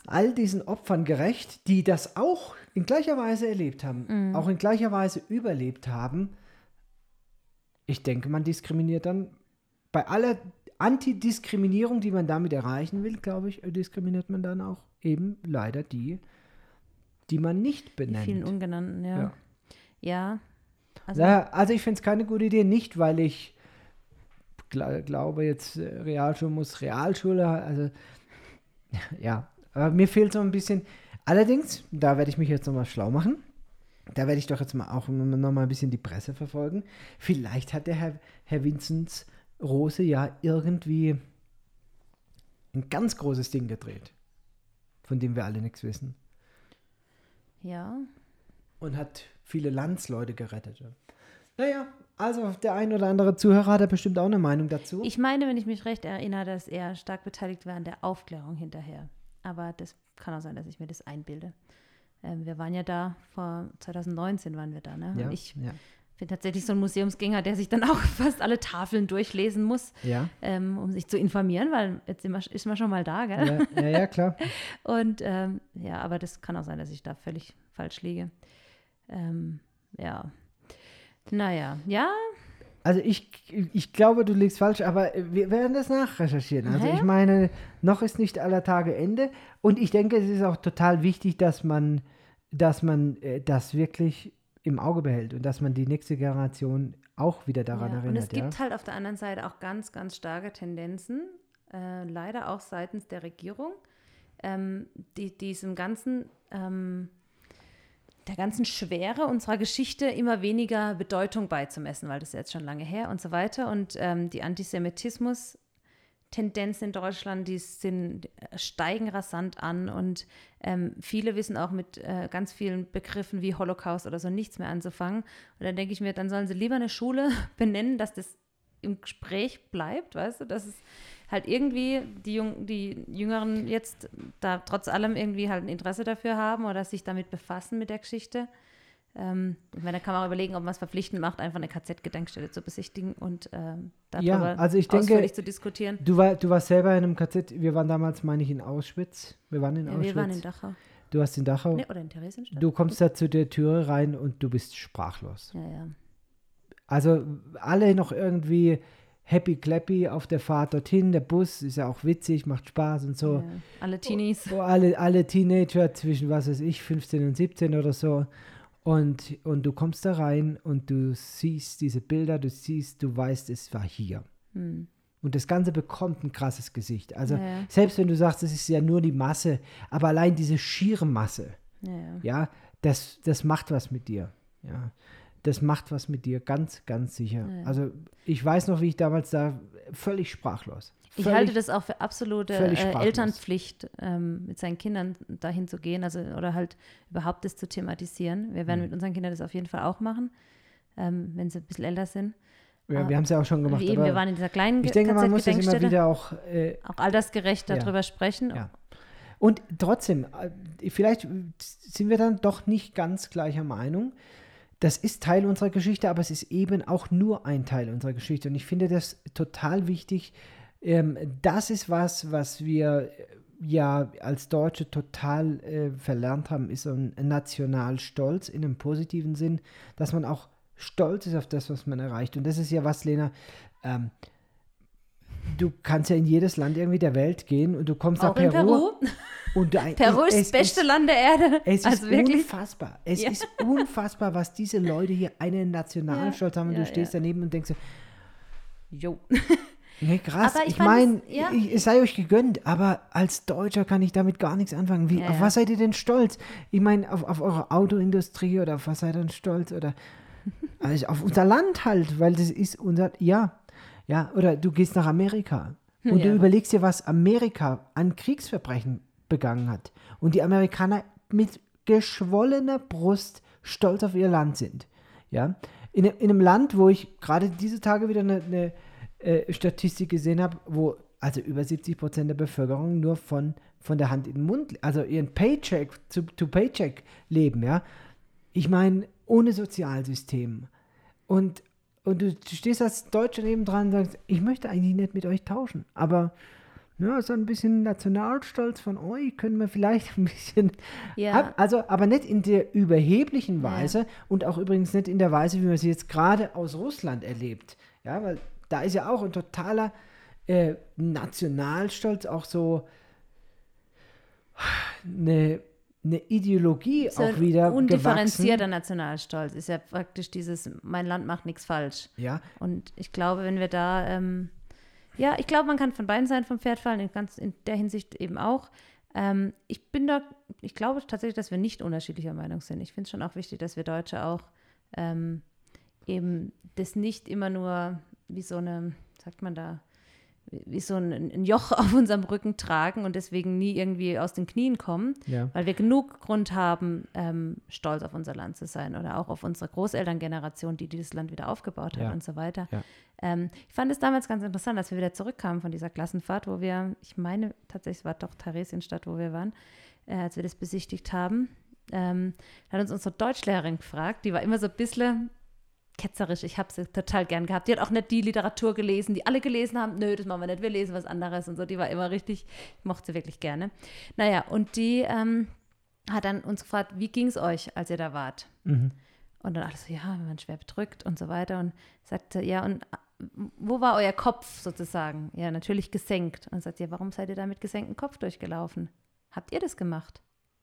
all diesen Opfern gerecht, die das auch in gleicher Weise erlebt haben, auch in gleicher Weise überlebt haben. Ich denke, man diskriminiert dann bei aller Antidiskriminierung, die man damit erreichen will, glaube ich, diskriminiert man dann auch eben leider die, die man nicht Die vielen benennt. Ungenannten, ja. Ja. Ja. Also, Ja, also ich finde es keine gute Idee, nicht weil ich gl glaube, jetzt äh, Realschule muss Realschule, also ja, aber mir fehlt so ein bisschen, allerdings, da werde ich mich jetzt nochmal schlau machen, da werde ich doch jetzt mal auch nochmal ein bisschen die Presse verfolgen. Vielleicht hat der Herr, Herr Vinzenz Rose ja irgendwie ein ganz großes Ding gedreht, von dem wir alle nichts wissen ja. und hat viele Landsleute gerettet. ja. Naja, also der ein oder andere Zuhörer hat da bestimmt auch eine Meinung dazu. Ich meine, wenn ich mich recht erinnere, dass er stark beteiligt war an der Aufklärung hinterher. Aber das kann auch sein, dass ich mir das einbilde. Ähm, wir waren ja da, vor 2019 waren wir da, ne? ja, ich ja, bin tatsächlich so ein Museumsgänger, der sich dann auch fast alle Tafeln durchlesen muss, ja, ähm, um sich zu informieren, weil jetzt wir, ist man schon mal da, gell? ja, ja, ja, klar. Und ähm, ja, aber das kann auch sein, dass ich da völlig falsch liege. Ähm, ja. Naja, ja, Also ich, ich glaube, du liegst falsch, aber wir werden das nachrecherchieren. Also Hä? ich meine, noch ist nicht aller Tage Ende. Und ich denke, es ist auch total wichtig, dass man, dass man äh, das wirklich im Auge behält und dass man die nächste Generation auch wieder daran ja. erinnert. Und es ja? gibt halt auf der anderen Seite auch ganz, ganz starke Tendenzen, äh, leider auch seitens der Regierung, ähm, die diesem ganzen, ähm, der ganzen Schwere unserer Geschichte immer weniger Bedeutung beizumessen, weil das ist jetzt schon lange her und so weiter. Und ähm, die Antisemitismus Tendenzen in Deutschland, die sind, äh, steigen rasant an und ähm, viele wissen auch mit äh, ganz vielen Begriffen wie Holocaust oder so nichts mehr anzufangen. Und dann denke ich mir, dann sollen sie lieber eine Schule benennen, dass das im Gespräch bleibt, weißt du, dass es halt irgendwie die, Jung, die Jüngeren jetzt da trotz allem irgendwie halt ein Interesse dafür haben oder sich damit befassen mit der Geschichte. Ähm, ich meine, da kann man auch überlegen, ob man es verpflichtend macht, einfach eine KZ-Gedenkstelle zu besichtigen und ähm, darüber Ja, also ich denke, ausführlich zu diskutieren. Du, war, du warst selber in einem KZ, wir waren damals, meine ich, in Auschwitz. Wir waren in Ja, Auschwitz. wir waren in Dachau. du warst in Dachau. Nee, oder in Theresienstadt. Du kommst da zu der Türe rein und du bist sprachlos. Ja, ja. Also alle noch irgendwie happy clappy auf der Fahrt dorthin. Der Bus ist ja auch witzig, macht Spaß und so. ja. Alle Teenies. Oh, alle, alle Teenager zwischen, was weiß ich, 15 und 17 oder so. Und, und du kommst da rein und du siehst diese Bilder, du siehst, du weißt, es war hier. Hm. Und das Ganze bekommt ein krasses Gesicht. Also Ja, selbst wenn du sagst, es ist ja nur die Masse, aber allein diese schiere Masse, Ja, ja. ja, das, das macht was mit dir. Ja, das macht was mit dir, ganz, ganz sicher. Ja. Also ich weiß noch, wie ich damals da völlig sprachlos. Ich halte das auch für absolute äh. Elternpflicht, ähm, mit seinen Kindern dahin zu gehen, also oder halt überhaupt das zu thematisieren. Wir werden Mhm. mit unseren Kindern das auf jeden Fall auch machen, ähm, wenn sie ein bisschen älter sind. Ja, Ah, wir haben es ja auch schon gemacht. Eben, wir waren in dieser kleinen ich denke, man muss das immer wieder auch äh, auch altersgerecht Ja. darüber sprechen. Ja. Und trotzdem, äh, vielleicht sind wir dann doch nicht ganz gleicher Meinung. Das ist Teil unserer Geschichte, aber es ist eben auch nur ein Teil unserer Geschichte. Und ich finde das total wichtig. Ähm, das ist was, was wir äh, ja als Deutsche total äh, verlernt haben, ist so ein Nationalstolz in einem positiven Sinn, dass man auch stolz ist auf das, was man erreicht. Und das ist ja was, Lena, ähm, du kannst ja in jedes Land irgendwie der Welt gehen und du kommst Auch nach Peru. Peru. Und ein, Peru ist das beste Land der Erde. Es also ist wirklich. unfassbar. Es Ja. ist unfassbar, was diese Leute hier einen Nationalstolz haben und ja, du stehst ja. daneben und denkst Jo. nee, krass, Aber ich ich, meine, es- ja. es sei euch gegönnt, aber als Deutscher kann ich damit gar nichts anfangen. Wie, Ja, auf was seid ihr denn stolz? Ich meine, auf, auf eure Autoindustrie oder auf was seid ihr denn stolz? Oder also auf unser Land halt, weil das ist unser, ja, ja, oder du gehst nach Amerika Und Ja. du überlegst dir, was Amerika an Kriegsverbrechen begangen hat. Und die Amerikaner mit geschwollener Brust stolz auf ihr Land sind. Ja? In, in einem Land, wo ich gerade diese Tage wieder eine, eine äh, Statistik gesehen habe, wo also über 70 Prozent der Bevölkerung nur von, von der Hand in den Mund, also ihren Paycheck zu, to Paycheck leben, ja. Ich meine, ohne Sozialsystem. Und, und du, stehst als Deutscher nebendran und sagst, ich möchte eigentlich nicht mit euch tauschen, aber ja, so ein bisschen Nationalstolz von euch können wir vielleicht ein bisschen Ja. ab, also aber nicht in der überheblichen Weise und auch übrigens nicht in der Weise, wie man sie jetzt gerade aus Russland erlebt. Ja, weil da ist ja auch ein totaler äh, Nationalstolz, auch so eine, eine Ideologie So auch wieder undifferenzierter gewachsen. Nationalstolz ist ja praktisch dieses, mein Land macht nichts falsch. Ja, Und ich glaube, wenn wir da, ähm, ja, ich glaube, man kann von beiden Seiten vom Pferd fallen, in, ganz, in der Hinsicht eben auch. Ähm, ich bin da, ich glaube tatsächlich, dass wir nicht unterschiedlicher Meinung sind. Ich finde es schon auch wichtig, dass wir Deutsche auch ähm, eben das nicht immer nur wie so eine, sagt man da, wie so ein, ein Joch auf unserem Rücken tragen und deswegen nie irgendwie aus den Knien kommen, ja. weil wir genug Grund haben, ähm, stolz auf unser Land zu sein oder auch auf unsere Großelterngeneration, die dieses Land wieder aufgebaut hat Ja. und so weiter. Ja. Ähm, ich fand es damals ganz interessant, als wir wieder zurückkamen von dieser Klassenfahrt, wo wir, ich meine tatsächlich, es war doch Theresienstadt, wo wir waren, äh, als wir das besichtigt haben. Ähm, hat uns unsere Deutschlehrerin gefragt, die war immer so ein bisschen ketzerisch. Ich habe sie total gern gehabt. Die hat auch nicht die Literatur gelesen, die alle gelesen haben. Nö, das machen wir nicht, wir lesen was anderes und so. Die war immer richtig, ich mochte sie wirklich gerne. Naja, und die ähm, hat dann uns gefragt, wie ging es euch, als ihr da wart? Mhm. Und dann alles so, ja, wir waren schwer bedrückt und so weiter. Und sagte, ja, und äh, wo war euer Kopf sozusagen? Ja, natürlich gesenkt. Und sagt, ja, warum seid ihr da mit gesenktem Kopf durchgelaufen? Habt ihr das gemacht?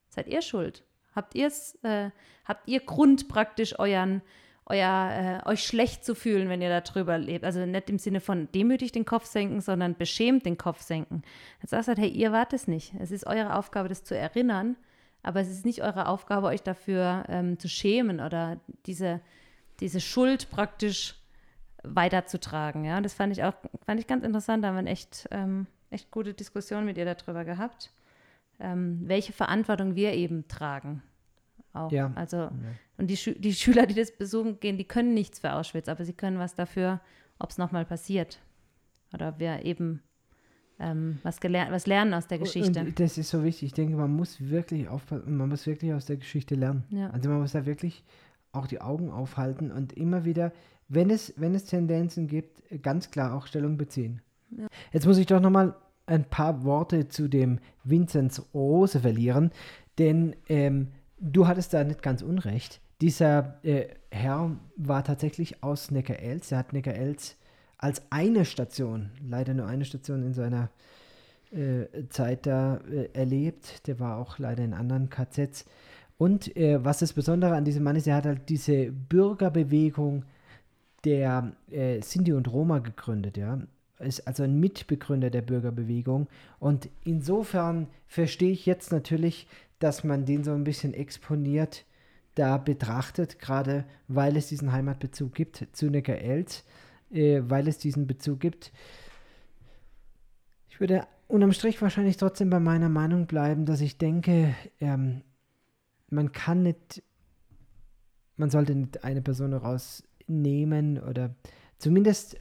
Seid ihr schuld? Habt ihr's, äh, habt ihr Grund praktisch euren, euer, äh, euch schlecht zu fühlen, wenn ihr da drüber lebt? Also nicht im Sinne von demütig den Kopf senken, sondern beschämt den Kopf senken. Dann sagst du halt, hey, ihr wart es nicht. Es ist eure Aufgabe, das zu erinnern, aber es ist nicht eure Aufgabe, euch dafür ähm, zu schämen oder diese, diese Schuld praktisch weiterzutragen. Ja, das fand ich auch, fand ich ganz interessant. Da haben wir eine echt, ähm, echt gute Diskussion mit ihr darüber gehabt, ähm, welche Verantwortung wir eben tragen. Auch. Ja. Also, und die, Schü die Schüler, die das besuchen gehen, die können nichts für Auschwitz, aber sie können was dafür, ob es nochmal passiert. Oder ob wir eben ähm, was, gelernt, was lernen aus der Geschichte. Und das ist so wichtig. Ich denke, man muss wirklich aufpassen, man muss wirklich aus der Geschichte lernen. Ja. Also man muss da wirklich auch die Augen aufhalten und immer wieder, wenn es, wenn es Tendenzen gibt, ganz klar auch Stellung beziehen. Jetzt muss ich doch nochmal ein paar Worte zu dem Vinzenz Rose verlieren, denn ähm, du hattest da nicht ganz unrecht. Dieser äh, Herr war tatsächlich aus Neckar-Elz. Er hat Neckar-Elz als eine Station, leider nur eine Station in seiner äh, Zeit da äh, erlebt. Der war auch leider in anderen KZs. Und äh, was das Besondere an diesem Mann ist, er hat halt diese Bürgerbewegung der äh, Sinti und Roma gegründet, ja. Ist also ein Mitbegründer der Bürgerbewegung. Und insofern verstehe ich jetzt natürlich, dass man den so ein bisschen exponiert da betrachtet, gerade weil es diesen Heimatbezug gibt zu Neckar-Elz, äh, weil es diesen Bezug gibt. Ich würde unterm Strich wahrscheinlich trotzdem bei meiner Meinung bleiben, dass ich denke, ähm, man kann nicht, man sollte nicht eine Person rausnehmen oder zumindest,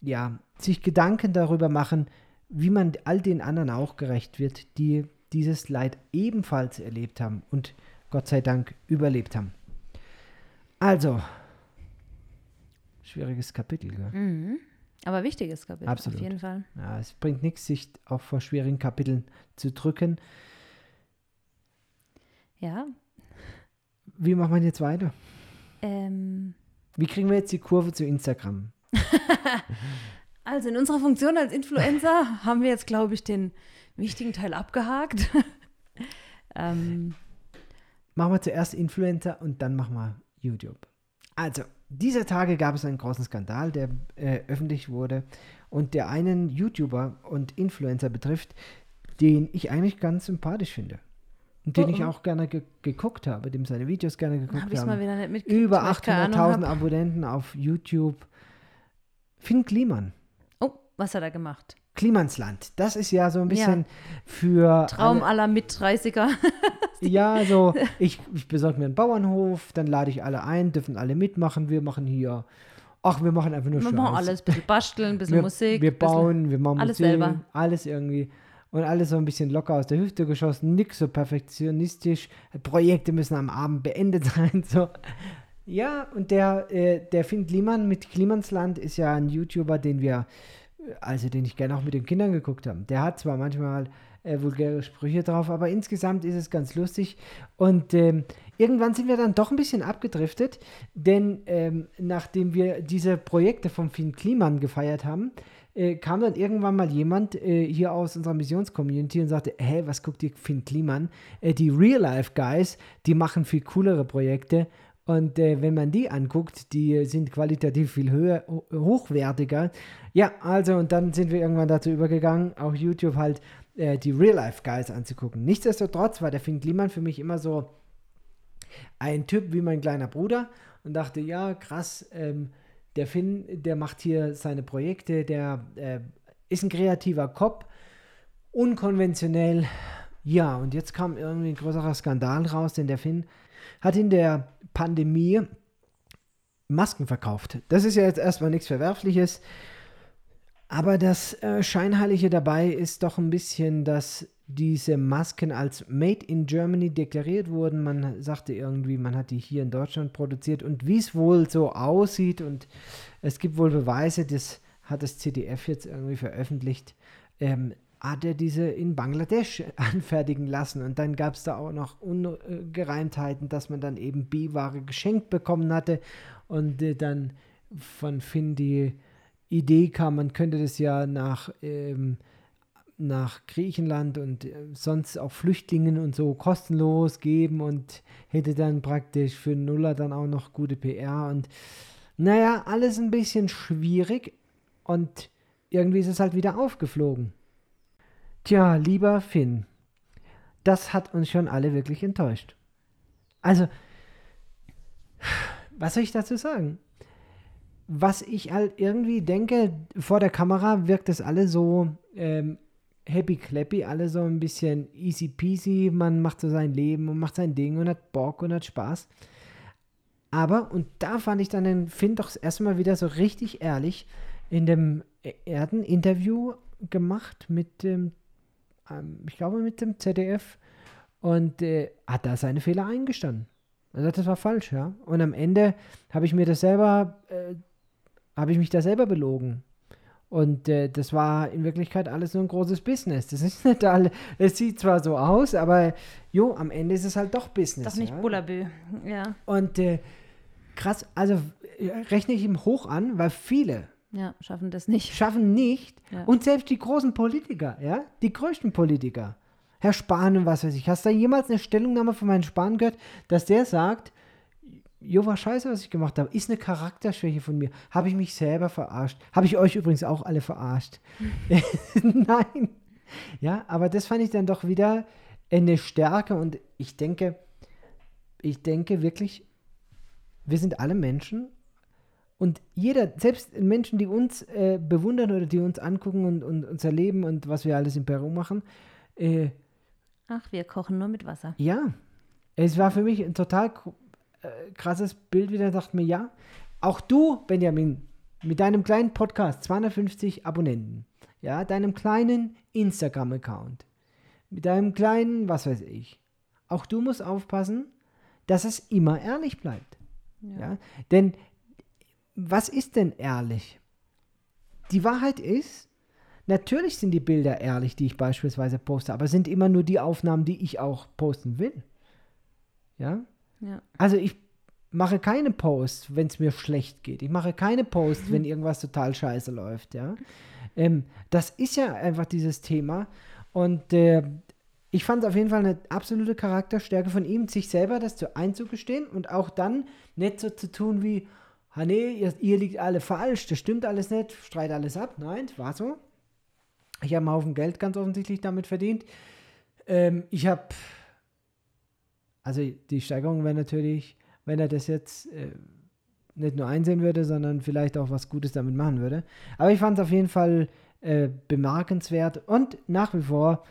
ja, sich Gedanken darüber machen, wie man all den anderen auch gerecht wird, die dieses Leid ebenfalls erlebt haben und Gott sei Dank überlebt haben. Also, schwieriges Kapitel, gell? Mhm. Aber wichtiges Kapitel, Absolut. auf jeden Fall. Ja, es bringt nichts, sich auch vor schwierigen Kapiteln zu drücken. Ja. Wie machen wir jetzt weiter? Ähm, Wie kriegen wir jetzt die Kurve zu Instagram? also in unserer Funktion als Influencer haben wir jetzt, glaube ich, den wichtigen Teil abgehakt. ähm, Machen wir zuerst Influencer und dann machen wir YouTube. Also, dieser Tage gab es einen großen Skandal, der äh, öffentlich wurde und der einen YouTuber und Influencer betrifft, den ich eigentlich ganz sympathisch finde. Und den Oh, ich oh. auch gerne ge geguckt habe, dem seine Videos gerne geguckt habe ich mal wieder nicht mitgekriegt. Über weil ich keine 800.000 Ahnung hab. Abonnenten auf YouTube. Finn Kliman. Oh, was hat er gemacht? Klimansland. Das ist ja so ein bisschen Ja. für Traum alle, aller Mit-30er. ja, so ich, ich besorge mir einen Bauernhof, dann lade ich alle ein, dürfen alle mitmachen. Wir machen hier, ach, wir machen einfach nur Wir Scheiß. machen alles, ein bisschen basteln, ein bisschen wir, Musik. Wir bauen, wir machen alles Musik, selber. alles irgendwie. Und alles so ein bisschen locker aus der Hüfte geschossen, nix so perfektionistisch. Projekte müssen am Abend beendet sein. So. Ja, und der, äh, der Finn Kliman mit Klimansland ist ja ein YouTuber, den wir, also den ich gerne auch mit den Kindern geguckt habe. Der hat zwar manchmal äh, vulgäre Sprüche drauf, aber insgesamt ist es ganz lustig. Und ähm, irgendwann sind wir dann doch ein bisschen abgedriftet, denn ähm, nachdem wir diese Projekte von Finn Kliman gefeiert haben, äh, kam dann irgendwann mal jemand äh, hier aus unserer Missions-Community und sagte, hä, was guckt ihr Finn Kliman? Äh, die Real-Life-Guys, die machen viel coolere Projekte und äh, wenn man die anguckt, die sind qualitativ viel höher, ho- hochwertiger. Ja, also und dann sind wir irgendwann dazu übergegangen, auf YouTube halt äh, die Real-Life-Guys anzugucken. Nichtsdestotrotz war der Finn Kliman für mich immer so ein Typ wie mein kleiner Bruder und dachte, ja, krass, ähm, der Finn, der macht hier seine Projekte, der äh, ist ein kreativer Kopf, unkonventionell. Ja, und jetzt kam irgendwie ein größerer Skandal raus, denn der Finn hat in der Pandemie Masken verkauft. Das ist ja jetzt erstmal nichts Verwerfliches. Aber das äh, Scheinheilige dabei ist doch ein bisschen, dass diese Masken als Made in Germany deklariert wurden. Man sagte irgendwie, man hat die hier in Deutschland produziert und wie es wohl so aussieht und es gibt wohl Beweise, das hat das CDF jetzt irgendwie veröffentlicht, ähm, hat er diese in Bangladesch anfertigen lassen. Und dann gab es da auch noch Ungereimtheiten, dass man dann eben B-Ware geschenkt bekommen hatte. Und äh, dann von Finn die Idee kam, man könnte das ja nach, ähm, nach Griechenland und äh, sonst auch Flüchtlingen und so kostenlos geben und hätte dann praktisch für Nuller dann auch noch gute PR und naja, alles ein bisschen schwierig. Und irgendwie ist es halt wieder aufgeflogen. Tja, lieber Finn, das hat uns schon alle wirklich enttäuscht. Also, was soll ich dazu sagen? was ich halt irgendwie denke, vor der Kamera wirkt das alle so ähm, happy clappy, alle so ein bisschen easy peasy, man macht so sein Leben und macht sein Ding und hat Bock und hat Spaß. Aber, und da fand ich dann den Finn doch erstmal wieder so richtig ehrlich in dem Erden-Interview gemacht mit dem, ähm, ich glaube mit dem ZDF und äh, hat da seine Fehler eingestanden. Also das war falsch, ja. Und am Ende habe ich mir das selber äh, habe ich mich da selber belogen. Und äh, das war in Wirklichkeit alles nur ein großes Business. Das ist nicht alle, es sieht zwar so aus, aber jo, am Ende ist es halt doch Business. Doch nicht ja? Bullabü. Ja, Und äh, krass, also äh, rechne ich ihm hoch an, weil viele ja, schaffen das nicht. schaffen nicht, Ja. und selbst die großen Politiker, ja, die größten Politiker, Herr Spahn und was weiß ich, hast du jemals eine Stellungnahme von Herrn Spahn gehört, dass der sagt, Jo, war scheiße, was ich gemacht habe. Ist eine Charakterschwäche von mir. Habe ich mich selber verarscht. Habe ich euch übrigens auch alle verarscht. Nein. Ja, aber das fand ich dann doch wieder eine Stärke und ich denke, ich denke wirklich, wir sind alle Menschen und jeder, selbst Menschen, die uns äh, bewundern oder die uns angucken und, und unser Leben und was wir alles in Peru machen, äh, Ach, wir kochen nur mit Wasser. ja, es war für mich ein total äh, krasses Bild wieder. Dachte mir, ja, auch du, Benjamin, mit deinem kleinen Podcast, 250 Abonnenten, ja, deinem kleinen Instagram-Account, mit deinem kleinen, was weiß ich, auch du musst aufpassen, dass es immer ehrlich bleibt. Ja. Denn was ist denn ehrlich? Die Wahrheit ist, natürlich sind die Bilder ehrlich, die ich beispielsweise poste, aber es sind immer nur die Aufnahmen, die ich auch posten will. Ja? Ja. Also ich mache keine Posts, wenn es mir schlecht geht. Ich mache keine Posts, wenn irgendwas total scheiße läuft. Ja? Ähm, das ist ja einfach dieses Thema. Und äh, ich fand es auf jeden Fall eine absolute Charakterstärke von ihm, sich selber das zu einzugestehen und auch dann nicht so zu tun wie, ah nee, ihr, ihr liegt alle falsch, das stimmt alles nicht, streit alles ab. Nein, war so. Ich habe einen Haufen Geld ganz offensichtlich damit verdient. Ähm, ich habe also die Steigerung wäre natürlich, wenn er das jetzt äh, nicht nur einsehen würde, sondern vielleicht auch was Gutes damit machen würde. Aber ich fand es auf jeden Fall äh, bemerkenswert und nach wie vor,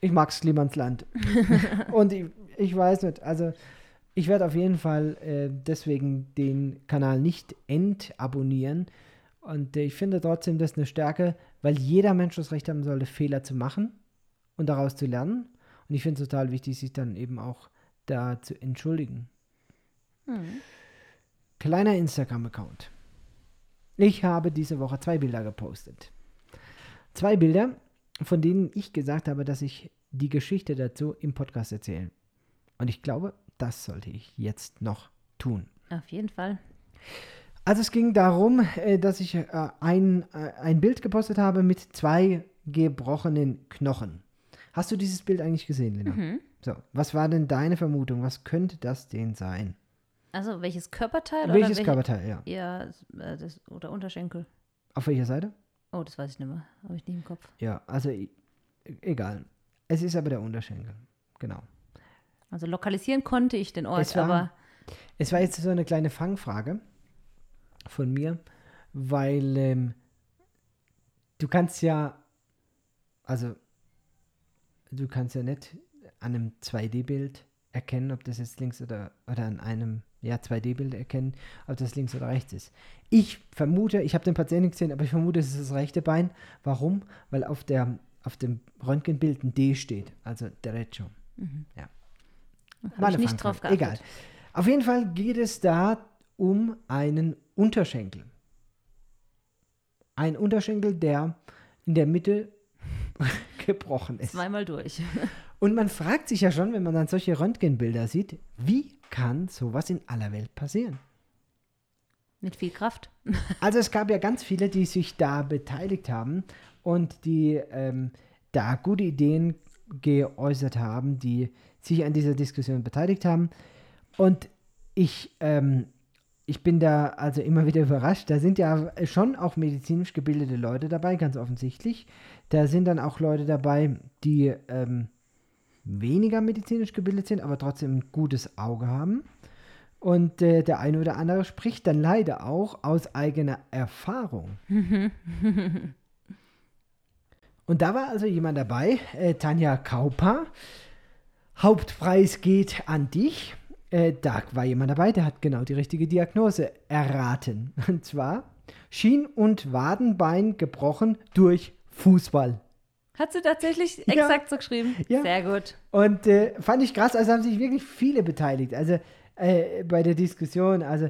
ich mag ins Land. und ich, ich weiß nicht, also ich werde auf jeden Fall äh, deswegen den Kanal nicht entabonnieren. Und äh, ich finde trotzdem das eine Stärke, weil jeder Mensch das Recht haben sollte, Fehler zu machen und daraus zu lernen. Und ich finde es total wichtig, sich dann eben auch da zu entschuldigen. Hm. Kleiner Instagram-Account. Ich habe diese Woche zwei Bilder gepostet. Zwei Bilder, von denen ich gesagt habe, dass ich die Geschichte dazu im Podcast erzähle. Und ich glaube, das sollte ich jetzt noch tun. Auf jeden Fall. Also es ging darum, äh, dass ich äh, ein, äh, ein Bild gepostet habe mit zwei gebrochenen Knochen. Hast du dieses Bild eigentlich gesehen, Lena? Mhm. So, was war denn deine Vermutung? Was könnte das denn sein? Also welches Körperteil? Welches oder welche, Körperteil, ja. Ja, das, oder Unterschenkel. Auf welcher Seite? Oh, das weiß ich nicht mehr. Habe ich nicht im Kopf. Ja, also egal. Es ist aber der Unterschenkel. Genau. Also lokalisieren konnte ich den Ort, Es war- aber Es war jetzt so eine kleine Fangfrage von mir, weil ähm, du kannst ja, also du kannst ja nicht an einem 2D-Bild erkennen, ob das jetzt links oder, oder an einem ja, 2D-Bild erkennen, ob das links oder rechts ist. Ich vermute, ich habe den Patienten gesehen, aber ich vermute, es ist das rechte Bein. Warum? Weil auf, der, auf dem Röntgenbild ein D steht, also derecho. Ja. Habe Meine ich nicht drauf geachtet. Egal. Auf jeden Fall geht es da um einen Unterschenkel. Ein Unterschenkel, der in der Mitte gebrochen ist. Zweimal durch. Und man fragt sich ja schon, wenn man dann solche Röntgenbilder sieht, wie kann sowas in aller Welt passieren? Mit viel Kraft. Also es gab ja ganz viele, die sich da beteiligt haben und die ähm, da gute Ideen geäußert haben, die sich an dieser Diskussion beteiligt haben. Und ich, ähm, ich bin da also immer wieder überrascht. Da sind ja schon auch medizinisch gebildete Leute dabei, ganz offensichtlich. Da sind dann auch Leute dabei, die ähm, weniger medizinisch gebildet sind, aber trotzdem ein gutes Auge haben. Und äh, der eine oder andere spricht dann leider auch aus eigener Erfahrung. Und da war also jemand dabei, äh, Tanja Kauper. Hauptpreis geht an dich. Äh, da war jemand dabei, der hat genau die richtige Diagnose erraten. Und zwar Schien- und Wadenbein gebrochen durch Fußball. Hat sie tatsächlich Ja. exakt so geschrieben? Ja. Sehr gut. Und äh, fand ich krass, also haben sich wirklich viele beteiligt. Also äh, bei der Diskussion, also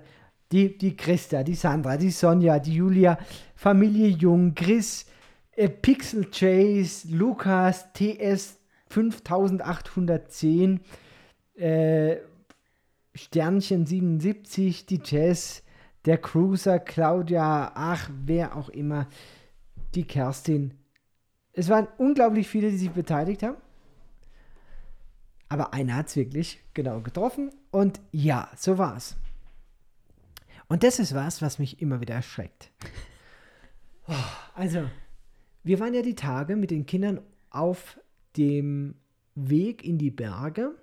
die, die Christa, die Sandra, die Sonja, die Julia, Familie Jung, Chris, äh, Pixel Chase, Lukas, TS 5810, äh, Sternchen 77, die Jess, der Cruiser, Claudia, ach, wer auch immer, die Kerstin. Es waren unglaublich viele, die sich beteiligt haben. Aber einer hat es wirklich genau getroffen. Und ja, so war's. Und das ist was, was mich immer wieder erschreckt. Oh, Also, wir waren ja die Tage mit den Kindern auf dem Weg in die Berge.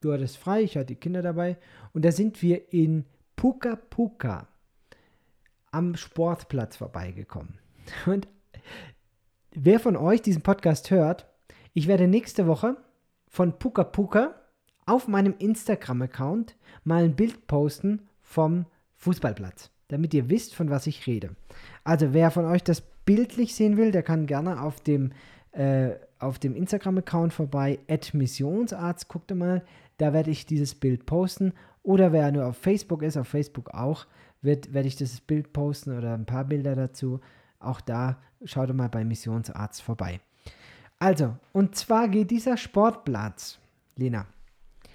Du hattest frei, ich hatte die Kinder dabei. Und da sind wir in Puka Puka am Sportplatz vorbeigekommen. Und wer von euch diesen Podcast hört, ich werde nächste Woche von Puka Puka auf meinem Instagram-Account mal ein Bild posten vom Fußballplatz, damit ihr wisst, von was ich rede. Also wer von euch das bildlich sehen will, der kann gerne auf dem, äh, auf dem Instagram-Account vorbei, Missionsarzt, guckt mal, da werde ich dieses Bild posten. Oder wer nur auf Facebook ist, auf Facebook auch, wird, werde ich dieses Bild posten oder ein paar Bilder dazu. Auch da schaut mal bei Missionsarzt vorbei. Also, und zwar geht dieser Sportplatz, Lena,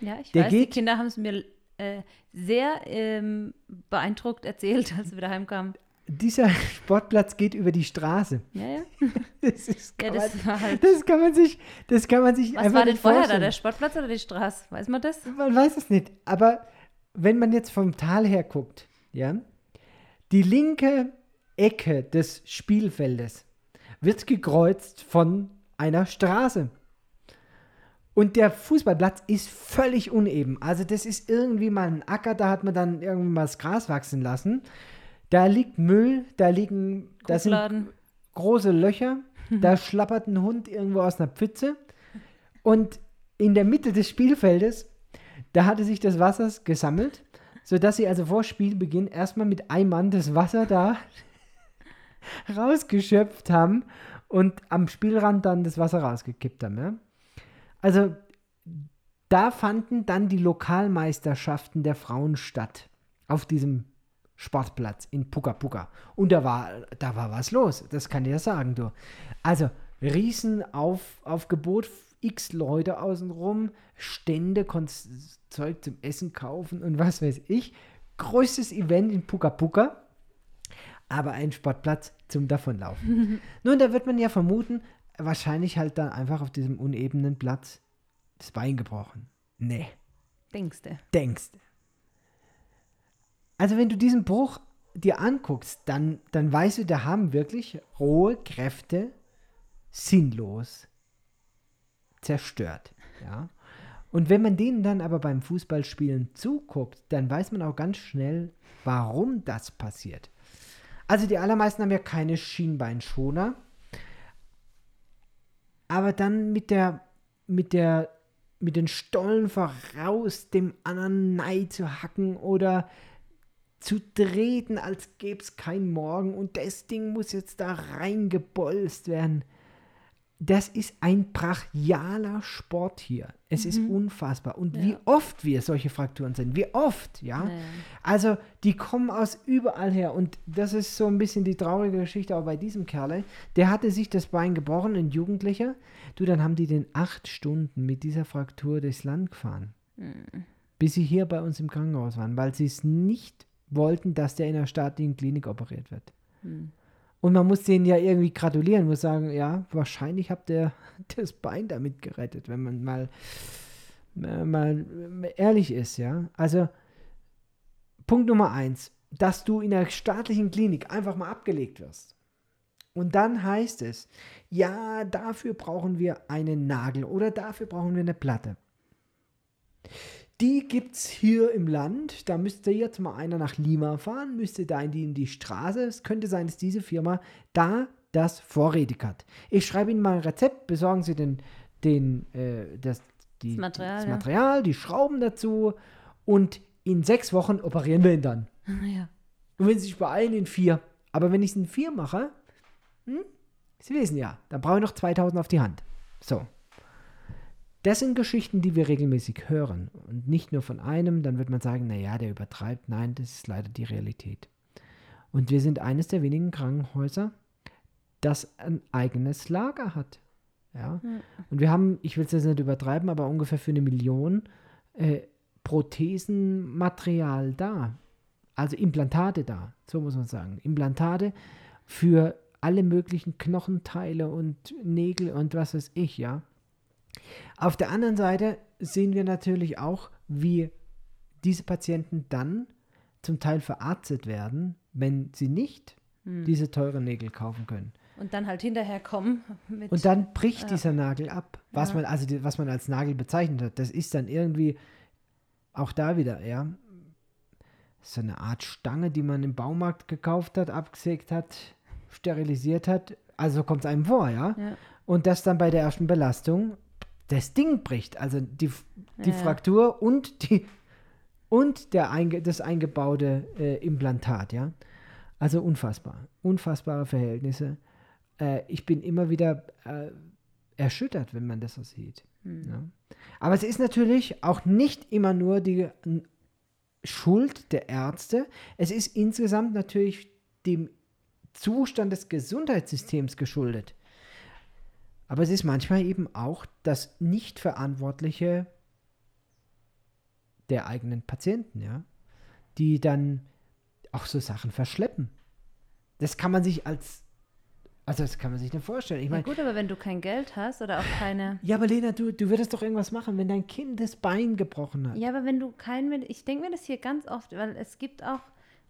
Ja, ich weiß, die geht- Kinder haben es mir äh, sehr ähm, beeindruckt erzählt, als wir wieder heimkamen. Dieser Sportplatz geht über die Straße. Ja, ja. Das, ist, Ja, kann, das man, halt. das kann man sich, das kann man sich Was einfach war denn vorher da, der Sportplatz oder die Straße? Weiß man das? Man weiß es nicht. Aber wenn man jetzt vom Tal her guckt, ja, die linke Ecke des Spielfeldes wird gekreuzt von einer Straße. Und der Fußballplatz ist völlig uneben. Also das ist irgendwie mal ein Acker, da hat man dann irgendwas Gras wachsen lassen. Da liegt Müll, da liegen, da sind große Löcher, da schlappert ein Hund irgendwo aus einer Pfütze und in der Mitte des Spielfeldes, da hatte sich das Wasser gesammelt, sodass sie also vor Spielbeginn erstmal mit Eimern das Wasser da rausgeschöpft haben und am Spielrand dann das Wasser rausgekippt haben. Ja? Also da fanden dann die Lokalmeisterschaften der Frauen statt. Auf diesem Sportplatz in Puka Puka. Und da war, da war was los, das kann ich ja sagen, du. Also, Riesen auf, x Leute außenrum, Stände, konntest Zeug zum Essen kaufen und was weiß ich. Größtes Event in Puka Puka, aber ein Sportplatz zum Davonlaufen. Nun, da wird man ja vermuten, wahrscheinlich halt dann einfach auf diesem unebenen Platz das Bein gebrochen. Nee. Denkste. Denkst. Also wenn du diesen Bruch dir anguckst, dann, dann weißt du, da haben wirklich rohe Kräfte sinnlos zerstört. Ja? Und wenn man denen dann aber beim Fußballspielen zuguckt, dann weiß man auch ganz schnell, warum das passiert. Also die allermeisten haben ja keine Schienbeinschoner, aber dann mit der, mit der, mit den Stollen voraus dem anderen Neid zu hacken oder zu treten, als gäbe es keinen Morgen und das Ding muss jetzt da reingebolzt werden. Das ist ein brachialer Sport hier. Es mhm. ist unfassbar. Und ja. wie oft wir solche Frakturen sind, wie oft, ja? ja? Also, die kommen aus überall her. Und das ist so ein bisschen die traurige Geschichte auch bei diesem Kerl. Der hatte sich das Bein gebrochen, ein Jugendlicher. Du, dann haben die den acht Stunden mit dieser Fraktur durchs Land gefahren. Mhm. Bis sie hier bei uns im Krankenhaus waren, weil sie es nicht wollten, dass der in einer staatlichen Klinik operiert wird. Hm. Und man muss denen ja irgendwie gratulieren, muss sagen, ja, wahrscheinlich habt ihr das Bein damit gerettet, wenn man mal, äh, mal ehrlich ist, ja. Also, Punkt Nummer eins, dass du in der staatlichen Klinik einfach mal abgelegt wirst. Und dann heißt es, ja, dafür brauchen wir einen Nagel oder dafür brauchen wir eine Platte. Die gibt es hier im Land. Da müsste jetzt mal einer nach Lima fahren, müsste da in die, in die Straße. Es könnte sein, dass diese Firma da das vorrätig hat. Ich schreibe Ihnen mal ein Rezept, besorgen Sie den, den, äh, das, die, das, Material, das Material die Schrauben dazu und in sechs Wochen operieren wir ihn dann. Ja. Und wenn Sie sich beeilen, in vier. Aber wenn ich es in vier mache, hm, Sie wissen ja, dann brauche ich noch 2000 auf die Hand. So. Das sind Geschichten, die wir regelmäßig hören. Und nicht nur von einem, dann wird man sagen, naja, der übertreibt. Nein, das ist leider die Realität. Und wir sind eines der wenigen Krankenhäuser, das ein eigenes Lager hat. Ja? Mhm. Und wir haben, ich will es jetzt nicht übertreiben, aber ungefähr für eine Million äh, Prothesenmaterial da. Also Implantate da, so muss man sagen. Implantate für alle möglichen Knochenteile und Nägel und was weiß ich, ja. Auf der anderen Seite sehen wir natürlich auch, wie diese Patienten dann zum Teil verarztet werden, wenn sie nicht hm. diese teuren Nägel kaufen können. Und dann halt hinterher kommen. und dann bricht ja. dieser Nagel ab, was ja. man also was man als Nagel bezeichnet hat. Das ist dann irgendwie auch da wieder, ja, so eine Art Stange, die man im Baumarkt gekauft hat, abgesägt hat, sterilisiert hat. Also kommt es einem vor, ja? ja? Und das dann bei der ersten Belastung das Ding bricht. Also die, die ja. Fraktur und die und der einge, das eingebaute äh, Implantat, ja. Also unfassbar. Unfassbare Verhältnisse. Äh, ich bin immer wieder äh, erschüttert, wenn man das so sieht. Mhm. Ja. Aber es ist natürlich auch nicht immer nur die Schuld der Ärzte. Es ist insgesamt natürlich dem Zustand des Gesundheitssystems geschuldet. Aber es ist manchmal eben auch das Nichtverantwortliche der eigenen Patienten, ja, die dann auch so Sachen verschleppen. Das kann man sich als, also das kann man sich nicht vorstellen. Ich mein, ja gut, aber wenn du kein Geld hast oder auch keine. Ja, aber Lena, du, du würdest doch irgendwas machen, wenn dein Kind das Bein gebrochen hat. Ja, aber wenn du kein, ich denke mir das hier ganz oft, weil es gibt auch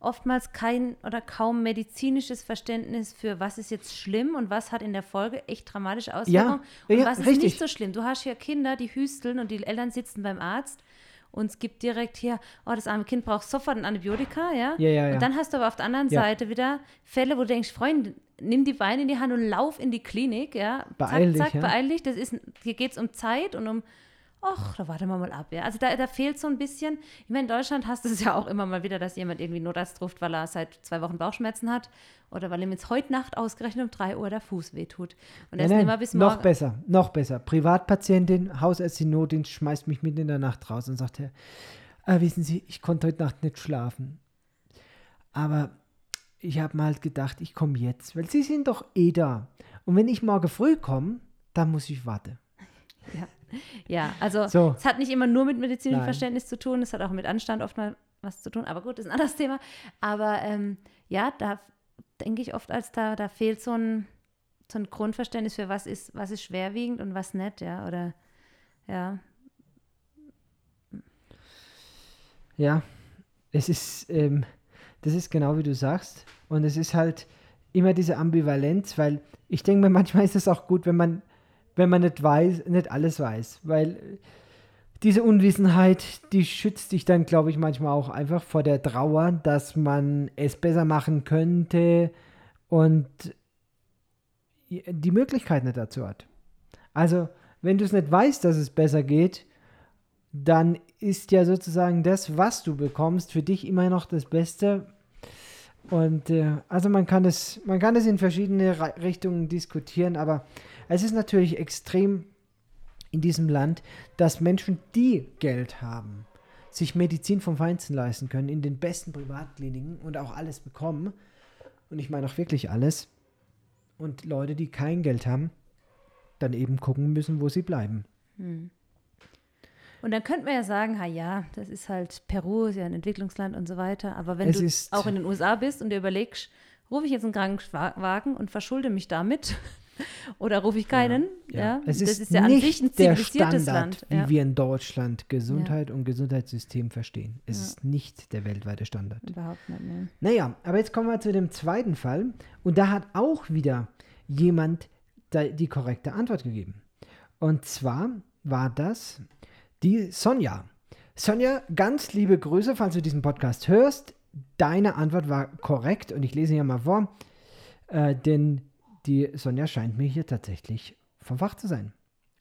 oftmals kein oder kaum medizinisches Verständnis für, was ist jetzt schlimm und was hat in der Folge echt dramatische Auswirkungen ja, und ja, was ist richtig. nicht so schlimm. Du hast ja Kinder, die hüsteln und die Eltern sitzen beim Arzt und es gibt direkt hier, oh, das arme Kind braucht sofort ein Antibiotika, ja? Ja, ja, ja. Und dann hast du aber auf der anderen Ja. Seite wieder Fälle, wo du denkst, Freund, nimm die Beine in die Hand und lauf in die Klinik, ja? Beeil zack, dich, zack, ja. beeil dich. Das ist, hier geht es um Zeit und um, ach, da warten wir mal ab, ja? Also da, da fehlt so ein bisschen, ich meine, in Deutschland hast du es ja auch immer mal wieder, dass jemand irgendwie Notarzt ruft, weil er seit zwei Wochen Bauchschmerzen hat oder weil ihm jetzt heute Nacht ausgerechnet um drei Uhr der Fuß wehtut. Und er ist immer bis noch morgen. besser, noch besser. Privatpatientin, Hausärztin Notdienst schmeißt mich mitten in der Nacht raus und sagt, äh, wissen Sie, ich konnte heute Nacht nicht schlafen. Aber ich habe mal halt gedacht, ich komme jetzt, weil Sie sind doch eh da. Und wenn ich morgen früh komme, dann muss ich warten. Ja, also So. es hat nicht immer nur mit medizinischem. Verständnis zu tun, es hat auch mit Anstand oft mal was zu tun, aber gut, das ist ein anderes Thema. Aber ähm, ja, da denke ich oft, als da, da fehlt so ein, so ein Grundverständnis für was ist, was ist schwerwiegend und was nicht, ja, oder ja, Ja, es ist, ähm, das ist genau wie du sagst. Und es ist halt immer diese Ambivalenz, weil ich denke mir, manchmal ist es auch gut, wenn man, wenn man nicht weiß, nicht alles weiß. Weil diese Unwissenheit, die schützt dich dann, glaube ich, manchmal auch einfach vor der Trauer, dass man es besser machen könnte und die Möglichkeit nicht dazu hat. Also, wenn du es nicht weißt, dass es besser geht, dann ist ja sozusagen das, was du bekommst, für dich immer noch das Beste. Und äh, also man kann es, man kann es in verschiedene Richtungen diskutieren, aber es ist natürlich extrem in diesem Land, dass Menschen, die Geld haben, sich Medizin vom Feinsten leisten können, in den besten Privatkliniken und auch alles bekommen. Und ich meine auch wirklich alles. Und Leute, die kein Geld haben, dann eben gucken müssen, wo sie bleiben. Und dann könnte man ja sagen, ha ja, das ist halt Peru, ist ja ein Entwicklungsland und so weiter. Aber wenn Es du auch in den USA bist und dir überlegst, rufe ich jetzt einen Krankenwagen und verschulde mich damit oder rufe ich keinen, ja, Es das ist, ja an nicht sich ein der zivilisiertes Standard, Land. wie Ja. wir in Deutschland Gesundheit und Gesundheitssystem verstehen. Es ist nicht der weltweite Standard. Überhaupt nicht, ne. Naja, aber jetzt kommen wir zu dem zweiten Fall. Und da hat auch wieder jemand die korrekte Antwort gegeben. Und zwar war das die Sonja. Sonja, ganz liebe Grüße, falls du diesen Podcast hörst. Deine Antwort war korrekt und ich lese hier mal vor, äh, denn die Sonja scheint mir hier tatsächlich vom Fach zu sein.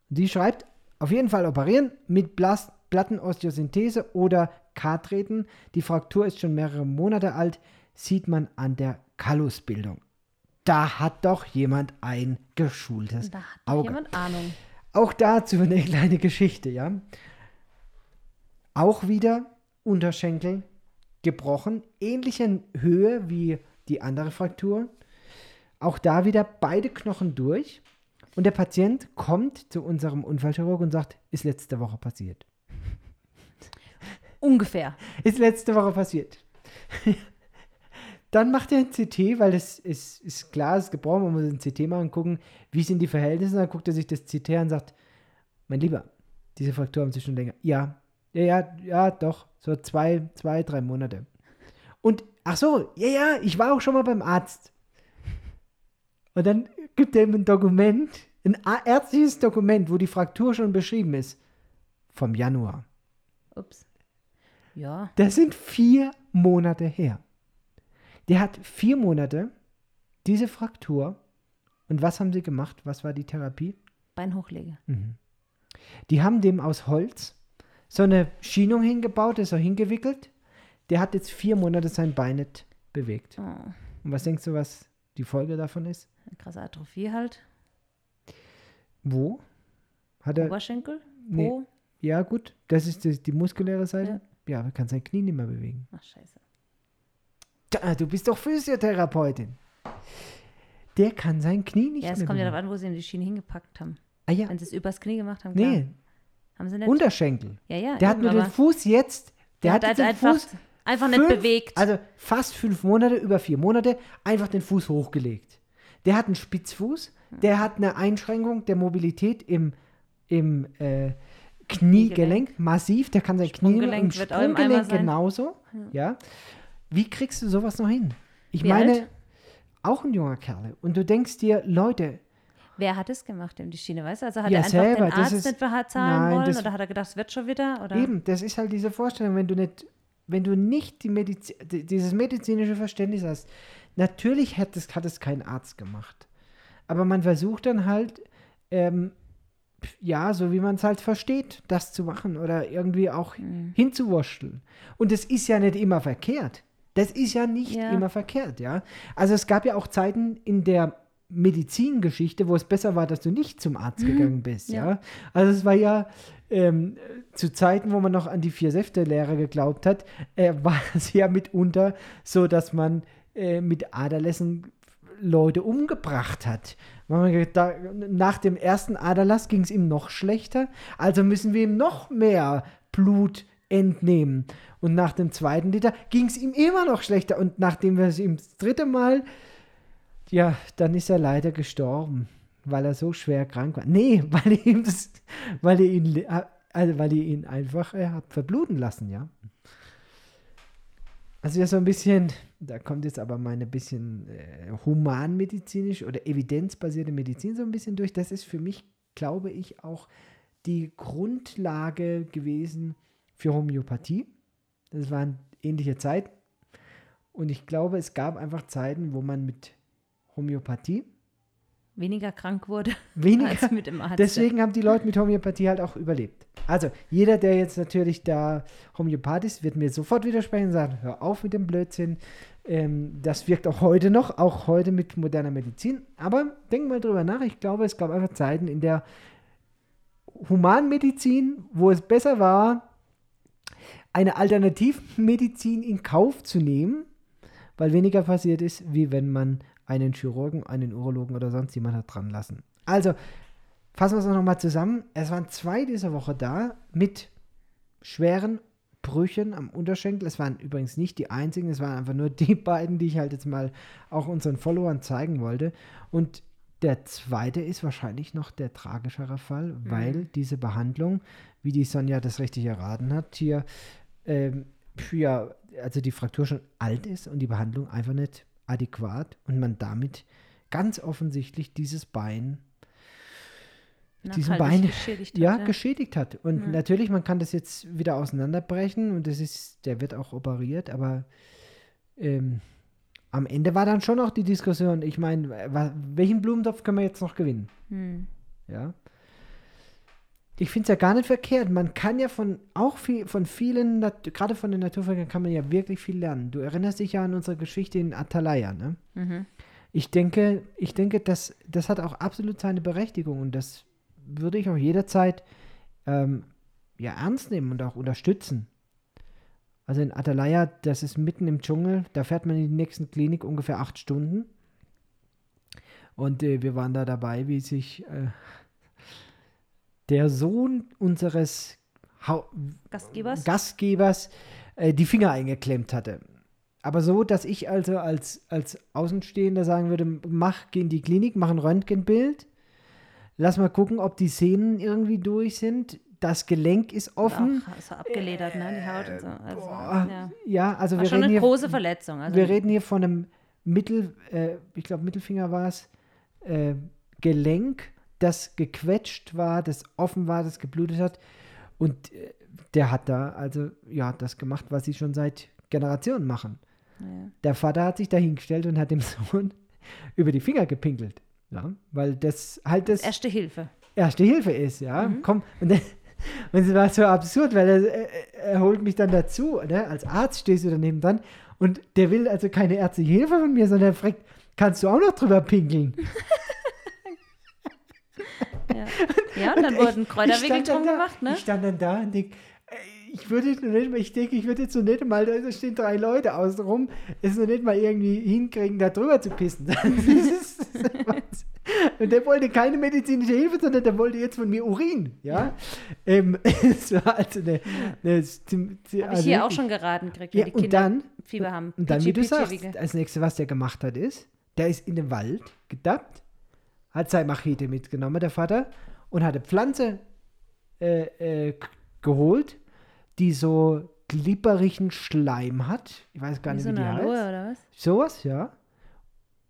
Die schreibt, auf jeden Fall operieren mit Blas Plattenosteosynthese oder Kartreten. Die Fraktur ist schon mehrere Monate alt, sieht man an der Kallusbildung. Da hat doch jemand ein geschultes Da hat doch Auge. jemand Ahnung. Auch dazu eine kleine Geschichte, ja. Auch wieder Unterschenkel gebrochen, ähnliche Höhe wie die andere Fraktur. Auch da wieder beide Knochen durch. Und der Patient kommt zu unserem Unfallchirurg und sagt, ist letzte Woche passiert. Ungefähr. Ist letzte Woche passiert. Dann macht er ein CT, weil das ist, ist klar, es ist gebrochen, man muss ein CT machen, gucken, wie sind die Verhältnisse. Dann guckt er sich das CT an und sagt, mein Lieber, diese Fraktur haben Sie schon länger. Ja, ja, ja, ja, doch, so zwei, zwei, drei Monate. Und, ach so, ja, ja, ich war auch schon mal beim Arzt. Und dann gibt er ihm ein Dokument, ein ärztliches Dokument, wo die Fraktur schon beschrieben ist, vom Januar. Ups. Ja, Das sind vier Monate her. Der hat vier Monate diese Fraktur. Und was haben sie gemacht? Was war die Therapie? Bein hochlege. Die haben dem aus Holz so eine Schienung hingebaut, ist so hingewickelt. Der hat jetzt vier Monate sein Bein nicht bewegt. Oh, Und was denkst du, was die Folge davon ist? Eine krasse Atrophie halt. Wo? Hat er. Oberschenkel, Nee. Po. Ja, gut. Das ist die, die muskuläre Seite. Ja, aber er kann sein Knie nicht mehr bewegen. Ach, scheiße. Da, du bist doch Physiotherapeutin. Der kann sein Knie nicht Ja, es mehr kommt ja bewegen. darauf an, wo sie ihm die Schiene hingepackt haben. Ah ja, Wenn sie es übers Knie gemacht haben, klar. nee, Haben sie nicht. Unterschenkel. ja, ja. Der hat nur den Fuß jetzt, der, hat hat halt den einfach, Fuß einfach nicht fünf- bewegt. Also fast fünf Monate, über vier Monate, einfach den Fuß hochgelegt. Der hat einen Spitzfuß, der hat eine Einschränkung der Mobilität im, im äh, Kniegelenk, massiv, der kann sein Knie im Sprunggelenk genauso. Ja. Wie kriegst du sowas noch hin? Ich Wie meine, alt? auch ein junger Kerl. Und du denkst dir, Leute, Wer hat es gemacht, dem die Schiene, weißt du? Also hat Ja, er einfach selber, den Arzt ist- nicht bezahlen wollen das- oder hat er gedacht, es wird schon wieder? Oder? Eben, das ist halt diese Vorstellung, wenn du nicht, wenn du nicht die Medizi die- dieses medizinische Verständnis hast. Natürlich hat es, hat es kein Arzt gemacht. Aber man versucht dann halt, ähm, ja, so wie man es halt versteht, das zu machen oder irgendwie auch Mhm. hinzuwurschteln. Und das ist ja nicht immer verkehrt. Das ist ja nicht Ja. immer verkehrt, ja. Also es gab ja auch Zeiten in der Medizingeschichte, wo es besser war, dass du nicht zum Arzt gegangen bist, ja. Ja. Also es war ja ähm, zu Zeiten, wo man noch an die Vier-Säfte-Lehre geglaubt hat, äh, war es ja mitunter so, dass man äh, mit Aderlässen Leute umgebracht hat. Nach dem ersten Aderlass ging es ihm noch schlechter, also müssen wir ihm noch mehr Blut entnehmen. Und nach dem zweiten Liter ging es ihm immer noch schlechter. Und nachdem wir es ihm das dritte Mal, ja, dann ist er leider gestorben, weil er so schwer krank war. Nee, weil ihr ihm das, weil ihr ihn, also weil ihr ihn einfach äh, habt verbluten lassen, ja. Also ja, so ein bisschen, da kommt jetzt aber meine bisschen äh, humanmedizinisch oder evidenzbasierte Medizin so ein bisschen durch. Das ist für mich, glaube ich, auch die Grundlage gewesen für Homöopathie. Das waren ähnliche Zeiten. Und ich glaube, es gab einfach Zeiten, wo man mit Homöopathie Weniger krank wurde weniger als mit dem Arzt. Deswegen haben die Leute mit Homöopathie halt auch überlebt. Also, jeder, der jetzt natürlich da Homöopath ist, wird mir sofort widersprechen und sagen, hör auf mit dem Blödsinn. Ähm, das wirkt auch heute noch, auch heute mit moderner Medizin. Aber denk mal drüber nach. Ich glaube, es gab einfach Zeiten in der Humanmedizin, wo es besser war, eine Alternativmedizin in Kauf zu nehmen, weil weniger passiert ist, wie wenn man einen Chirurgen, einen Urologen oder sonst jemand hat dran lassen. Also, fassen wir es nochmal zusammen. Es waren zwei diese Woche da mit schweren Brüchen am Unterschenkel. Es waren übrigens nicht die einzigen, es waren einfach nur die beiden, die ich halt jetzt mal auch unseren Followern zeigen wollte. Und der zweite ist wahrscheinlich noch der tragischere Fall, weil diese Behandlung, wie die Sonja das richtig erraten hat, hier ähm, für, also die Fraktur schon alt ist und die Behandlung einfach nicht adäquat und man damit ganz offensichtlich dieses Bein diesen Nachhaltig Bein geschädigt ja, hat, geschädigt hat. Und Ja. natürlich, man kann das jetzt wieder auseinanderbrechen und das ist, der wird auch operiert, aber ähm, am Ende war dann schon auch die Diskussion, ich meine, welchen Blumentopf können wir jetzt noch gewinnen? Hm. Ja. Ich finde es ja gar nicht verkehrt. Man kann ja von auch viel, von vielen, gerade von den Naturvölkern kann man ja wirklich viel lernen. Du erinnerst dich ja an unsere Geschichte in Atalaya, ne? Mhm. Ich denke, ich denke, das, das hat auch absolut seine Berechtigung und das würde ich auch jederzeit ähm, ja, ernst nehmen und auch unterstützen. Also in Atalaya, das ist mitten im Dschungel, da fährt man in die nächste Klinik ungefähr acht Stunden. Und äh, wir waren da dabei, wie sich äh, der Sohn unseres Hau Gastgebers? Gastgebers äh, die Finger eingeklemmt hatte. Aber so, dass ich also als, als Außenstehender sagen würde, mach, geh in die Klinik, mach ein Röntgenbild, lass mal gucken, ob die Sehnen irgendwie durch sind, das Gelenk ist offen. Auch so abgeledert, ne? Die Haut und so. Also, Boah, ja. ja, also War wir schon reden, eine hier, große Verletzung. Also wir reden hier von einem Mittel, äh, ich glaube Mittelfinger war es, äh, Gelenk, das gequetscht war, das offen war, das geblutet hat. Und äh, der hat da also ja das gemacht, was sie schon seit Generationen machen. ja. Der Vater hat sich dahingestellt und hat dem Sohn über die Finger gepinkelt. Ja, weil das halt das Erste Hilfe. Erste Hilfe ist, ja. Mhm. Komm, und, und es war so absurd, weil er, er, er holt mich dann dazu, ne? als Arzt stehst du daneben dran und der will also keine ärztliche Hilfe von mir, sondern er fragt, kannst du auch noch drüber pinkeln? Ja, ja und dann wurden Kräuterwickel stand dann drum da- gemacht, ne? Ich stand dann da und denk, ey, ich würde jetzt noch nicht mal, ich denke, ich würde jetzt so nicht mal, da stehen drei Leute außen rum, es noch nicht mal irgendwie hinkriegen, da drüber zu pissen. Und der wollte keine medizinische Hilfe, sondern der wollte jetzt von mir Urin, ja. Ähm, es war also eine, eine, Habe ich also hier auch wirklich- schon geraten gekriegt, Ja, die und Kinder dann, Fieber haben. und dann, Pitschi, wie du Pitschi, sagst, Wickel. als nächstes, was der gemacht hat, ist, der ist in den Wald gedappt, hat seine Machete mitgenommen, der Vater, und hat eine Pflanze äh, äh, geholt, die so glibberigen Schleim hat. Ich weiß gar Wie nicht, so wie die heißt. Oder was? Sowas, ja.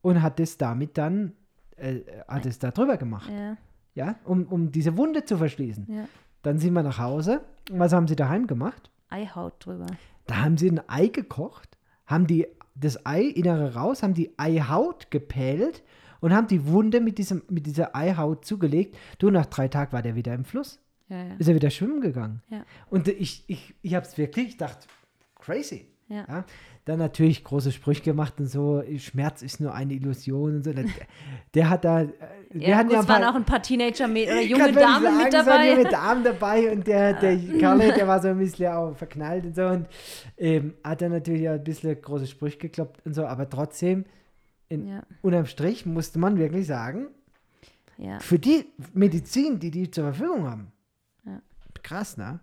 Und hat das damit dann äh, hat es da drüber gemacht, Ja, ja, um, um diese Wunde zu verschließen. ja. Dann sind wir nach Hause. Und was haben sie daheim gemacht? Eihaut drüber. Da haben sie ein Ei gekocht, haben die, das Ei innere raus, haben die Eihaut gepellt und haben die Wunde mit, diesem, mit dieser Eihaut zugelegt. Du, nach drei Tagen war der wieder im Fluss. Ja, ja. Ist er wieder schwimmen gegangen. Und ich, ich, ich habe es wirklich, ich dachte, crazy. Ja. Ja, dann natürlich große Sprüche gemacht und so, Schmerz ist nur eine Illusion und so. Der, der hat da, wir Ja, gut, ja es paar, waren auch ein paar Teenager mit, oder junge Damen mit sagen, waren dabei. junge Damen dabei und der, der Karle, der war so ein bisschen auch verknallt und so und ähm, hat dann natürlich auch ein bisschen große Sprüche gekloppt und so, aber trotzdem, in, Ja, unterm Strich musste man wirklich sagen, ja. für die Medizin, die die zur Verfügung haben, Ja. krass, ne?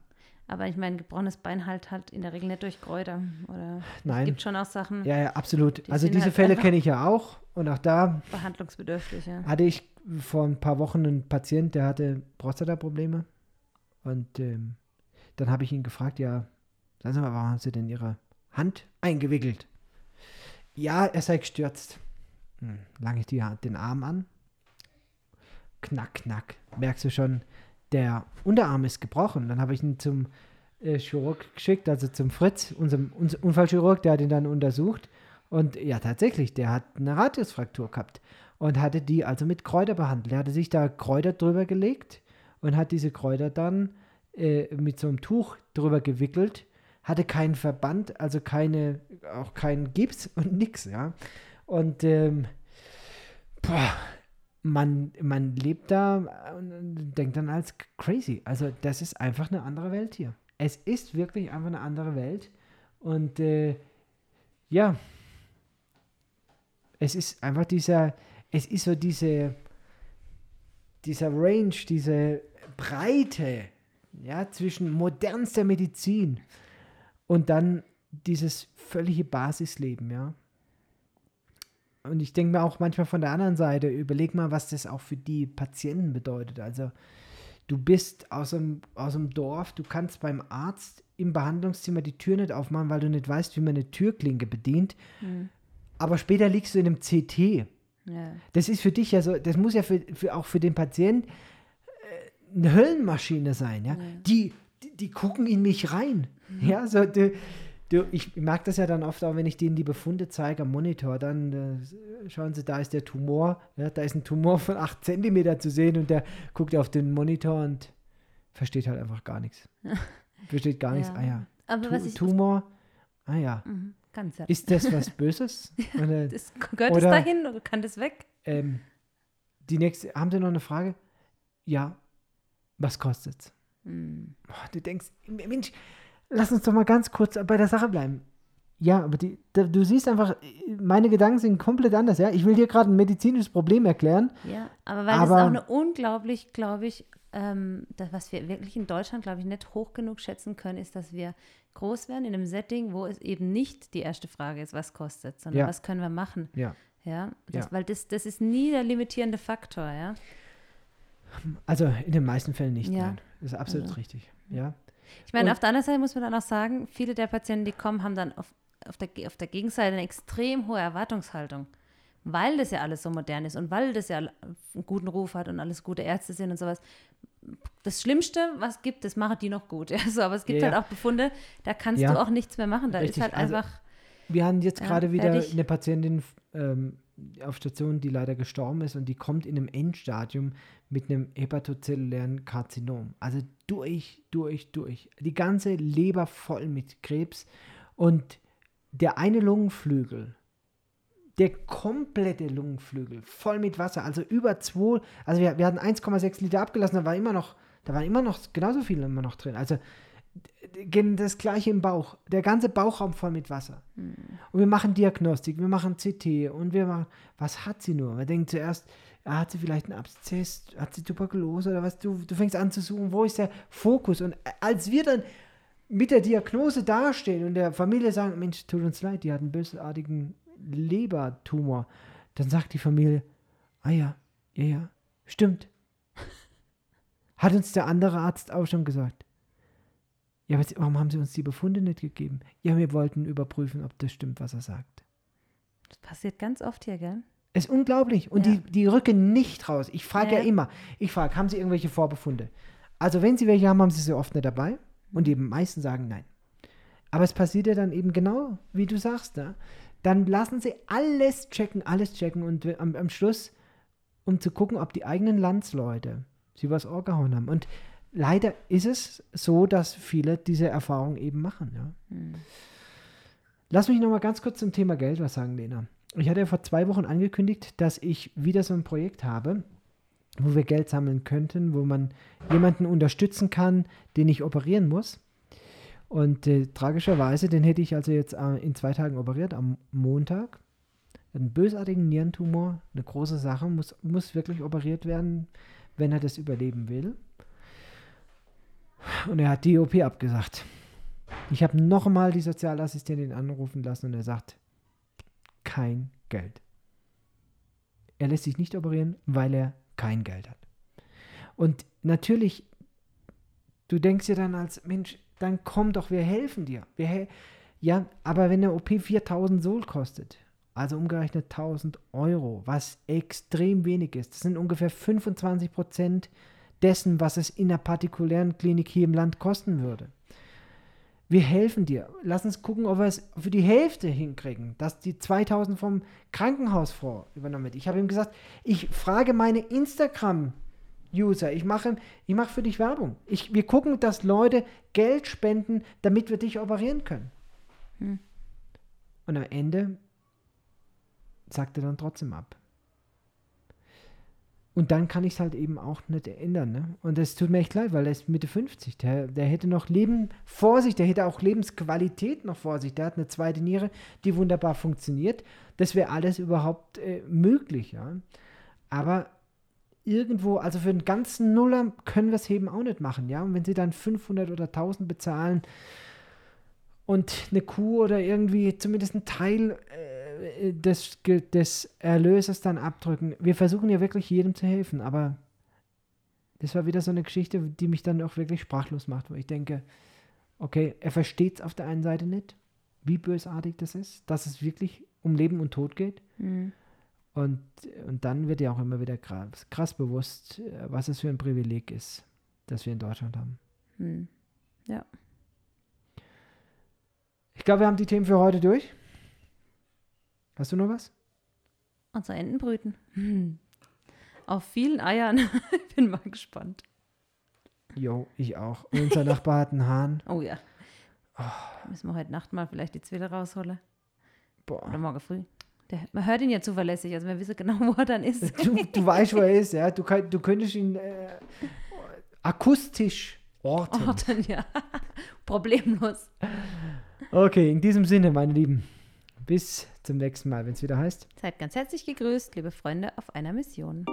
Aber ich meine, gebrochenes Bein halt halt in der Regel nicht durch Kräuter. Oder es Nein. gibt schon auch Sachen Ja, ja, absolut. Die Also diese halt Fälle kenne ich ja auch und auch da behandlungsbedürftig. Ja. hatte ich vor ein paar Wochen einen Patient, der hatte Prostata-Probleme. Und ähm, dann habe ich ihn gefragt, ja, sagen Sie mal, warum haben Sie denn Ihre Hand eingewickelt? Ja, er sei gestürzt. Hm, lange ich Hand- den Arm an. Knack, knack. Merkst du schon, der Unterarm ist gebrochen. Dann habe ich ihn zum äh, Chirurg geschickt, also zum Fritz, unserem uns Unfallchirurg, der hat ihn dann untersucht. Und ja, tatsächlich, der hat eine Radiusfraktur gehabt und hatte die also mit Kräuter behandelt. Er hatte sich da Kräuter drüber gelegt und hat diese Kräuter dann äh, mit so einem Tuch drüber gewickelt, hatte keinen Verband, also keine, auch keinen Gips und nix, ja. Und ähm, boah, man, man lebt da und denkt dann als crazy. Also das ist einfach eine andere Welt hier. Es ist wirklich einfach eine andere Welt. Und äh, ja, es ist einfach dieser, es ist so diese, dieser Range, diese Breite, ja, zwischen modernster Medizin und dann dieses völlige Basisleben, ja. Und ich denke mir auch manchmal von der anderen Seite, überleg mal, was das auch für die Patienten bedeutet. Also, du bist aus einem, aus einem Dorf, du kannst beim Arzt im Behandlungszimmer die Tür nicht aufmachen, weil du nicht weißt, wie man eine Türklinke bedient. Hm. Aber später liegst du in einem CT. Ja. Das ist für dich ja so, das muss ja für, für auch für den Patient äh, eine Höllenmaschine sein, ja. Ja. Die, die, die gucken in mich rein. Ja, so du, du, ich mag das ja dann oft auch, wenn ich denen die Befunde zeige am Monitor, dann äh, schauen sie, da ist der Tumor, ja, da ist ein Tumor von 8 cm zu sehen und der guckt auf den Monitor und versteht halt einfach gar nichts. Versteht gar nichts. Ja. Ah ja. Aber Tu was ich. Tumor. Ah ja. Mhm, ganz. Ist das was Böses? Oder, Das, gehört es Oder- dahin oder kann das weg? Ähm, die nächste, haben Sie noch eine Frage? Ja. Was kostet's? Hm. Boah, du denkst, Mensch, lass uns doch mal ganz kurz bei der Sache bleiben. Ja, aber die, du siehst einfach, meine Gedanken sind komplett anders, ja. Ich will dir gerade ein medizinisches Problem erklären. Ja, aber weil Aber- das auch eine unglaublich, glaube ich, ähm, das, was wir wirklich in Deutschland, glaube ich, nicht hoch genug schätzen können, ist, dass wir groß werden in einem Setting, wo es eben nicht die erste Frage ist, was kostet, sondern Ja. was können wir machen. Ja. Ja, das, Ja. weil das, das ist nie der limitierende Faktor, ja. Also in den meisten Fällen nicht, Ja. nein. Das ist absolut Also. richtig. Ja. Ich meine, Und- auf der anderen Seite muss man dann auch sagen, viele der Patienten, die kommen, haben dann auf, auf, der, auf der Gegenseite eine extrem hohe Erwartungshaltung. Weil das ja alles so modern ist und weil das ja einen guten Ruf hat und alles gute Ärzte sind und sowas. Das Schlimmste, was gibt, das machen die noch gut. Ja, so, aber es gibt Ja, halt auch Befunde, da kannst Ja. du auch nichts mehr machen. Da Richtig, ist halt also- einfach, Wir haben jetzt gerade wieder fertig. eine Patientin ähm, auf Station, die leider gestorben ist und die kommt in einem Endstadium mit einem hepatozellulären Karzinom. Also durch, durch, durch. Die ganze Leber voll mit Krebs und der eine Lungenflügel, der komplette Lungenflügel voll mit Wasser, also über zwei, also wir, wir hatten 1,6 Liter abgelassen, da war immer noch, da waren immer noch genauso viele immer noch drin. Also das gleiche im Bauch, der ganze Bauchraum voll mit Wasser. Und wir machen Diagnostik, wir machen CT und wir machen, was hat sie nur? Man denkt zuerst, ja, hat sie vielleicht einen Abszess, hat sie Tuberkulose oder was? Du, du fängst an zu suchen, wo ist der Fokus? Und als wir dann mit der Diagnose dastehen und der Familie sagen, Mensch, tut uns leid, die hat einen bösartigen Lebertumor, dann sagt die Familie, ah ja, ja, ja, stimmt. Hat uns der andere Arzt auch schon gesagt. Ja, aber warum haben sie uns die Befunde nicht gegeben? Ja, wir wollten überprüfen, ob das stimmt, was er sagt. das passiert ganz oft hier, gell? Es ist unglaublich. Und Ja. die, die rücken nicht raus. Ich frage ja. Ja. immer, ich frage, haben sie irgendwelche Vorbefunde? Also wenn sie welche haben, haben sie sie oft nicht dabei. Und die meisten sagen nein. Aber es passiert ja dann eben genau, wie du sagst, ne? dann lassen sie alles checken, alles checken und am, am Schluss, um zu gucken, ob die eigenen Landsleute sie was angehauen haben. Und leider ist es so, dass viele diese Erfahrung eben machen. Ja? Lass mich noch mal ganz kurz zum Thema Geld was sagen, Lena. Ich hatte ja vor zwei Wochen angekündigt, dass ich wieder so ein Projekt habe, wo wir Geld sammeln könnten, wo man jemanden unterstützen kann, den ich operieren muss. Und äh, tragischerweise, den hätte ich also jetzt äh, in zwei Tagen operiert, am Montag. Einen bösartigen Nierentumor, eine große Sache, muss, muss wirklich operiert werden, wenn er das überleben will. Und er hat die OP abgesagt. Ich habe nochmal die Sozialassistentin anrufen lassen und er sagt, kein Geld. Er lässt sich nicht operieren, weil er kein Geld hat. Und natürlich, du denkst dir dann als Mensch, dann komm doch, wir helfen dir. Wir hel ja, aber wenn eine OP 4000 Sol kostet, also umgerechnet 1000 Euro, was extrem wenig ist, das sind ungefähr 25 Prozent dessen, was es in einer partikulären Klinik hier im Land kosten würde. Wir helfen dir. Lass uns gucken, ob wir es für die Hälfte hinkriegen, dass die 2000 vom Krankenhausfonds übernommen wird. Ich habe ihm gesagt, ich frage meine Instagram-User, ich mache, ich mache für dich Werbung. Ich, wir gucken, dass Leute Geld spenden, damit wir dich operieren können. Hm. Und am Ende sagt er dann trotzdem ab. Und dann kann ich es halt eben auch nicht ändern. Ne? Und es tut mir echt leid, weil er ist Mitte 50. Der, der hätte noch Leben vor sich, der hätte auch Lebensqualität noch vor sich. Der hat eine zweite Niere, die wunderbar funktioniert. Das wäre alles überhaupt äh, möglich. Ja? Aber irgendwo, also für einen ganzen Nuller können wir es eben auch nicht machen. Ja? Und wenn sie dann 500 oder 1000 bezahlen und eine Kuh oder irgendwie zumindest ein Teil äh, des, Ge- des Erlöses dann abdrücken. Wir versuchen ja wirklich jedem zu helfen, aber das war wieder so eine Geschichte, die mich dann auch wirklich sprachlos macht, wo ich denke, okay, er versteht es auf der einen Seite nicht, wie bösartig das ist, dass es wirklich um Leben und Tod geht. Hm. Und, und dann wird ja auch immer wieder krass, krass bewusst, äh, was es für ein Privileg ist, das wir in Deutschland haben. Hm. Ich glaube, wir haben die Themen für heute durch. Hast du noch was? Unser Entenbrüten. Hm. Auf vielen Eiern. ich bin mal gespannt. Jo, ich auch. Und unser Nachbar hat einen Hahn. Oh ja. Müssen wir heute Nacht mal vielleicht die Zwille rausholen. Oder Boah. morgen früh. Der, man hört ihn ja zuverlässig, also wir wissen genau, wo er dann ist. Du, du weißt, wo er ist, ja. Du, kann, du könntest ihn äh, akustisch orten. Orten, ja. Problemlos. Okay, in diesem Sinne, meine Lieben. Bis zum nächsten Mal, wenn es wieder heißt. Seid ganz herzlich gegrüßt, liebe Freunde auf einer Mission.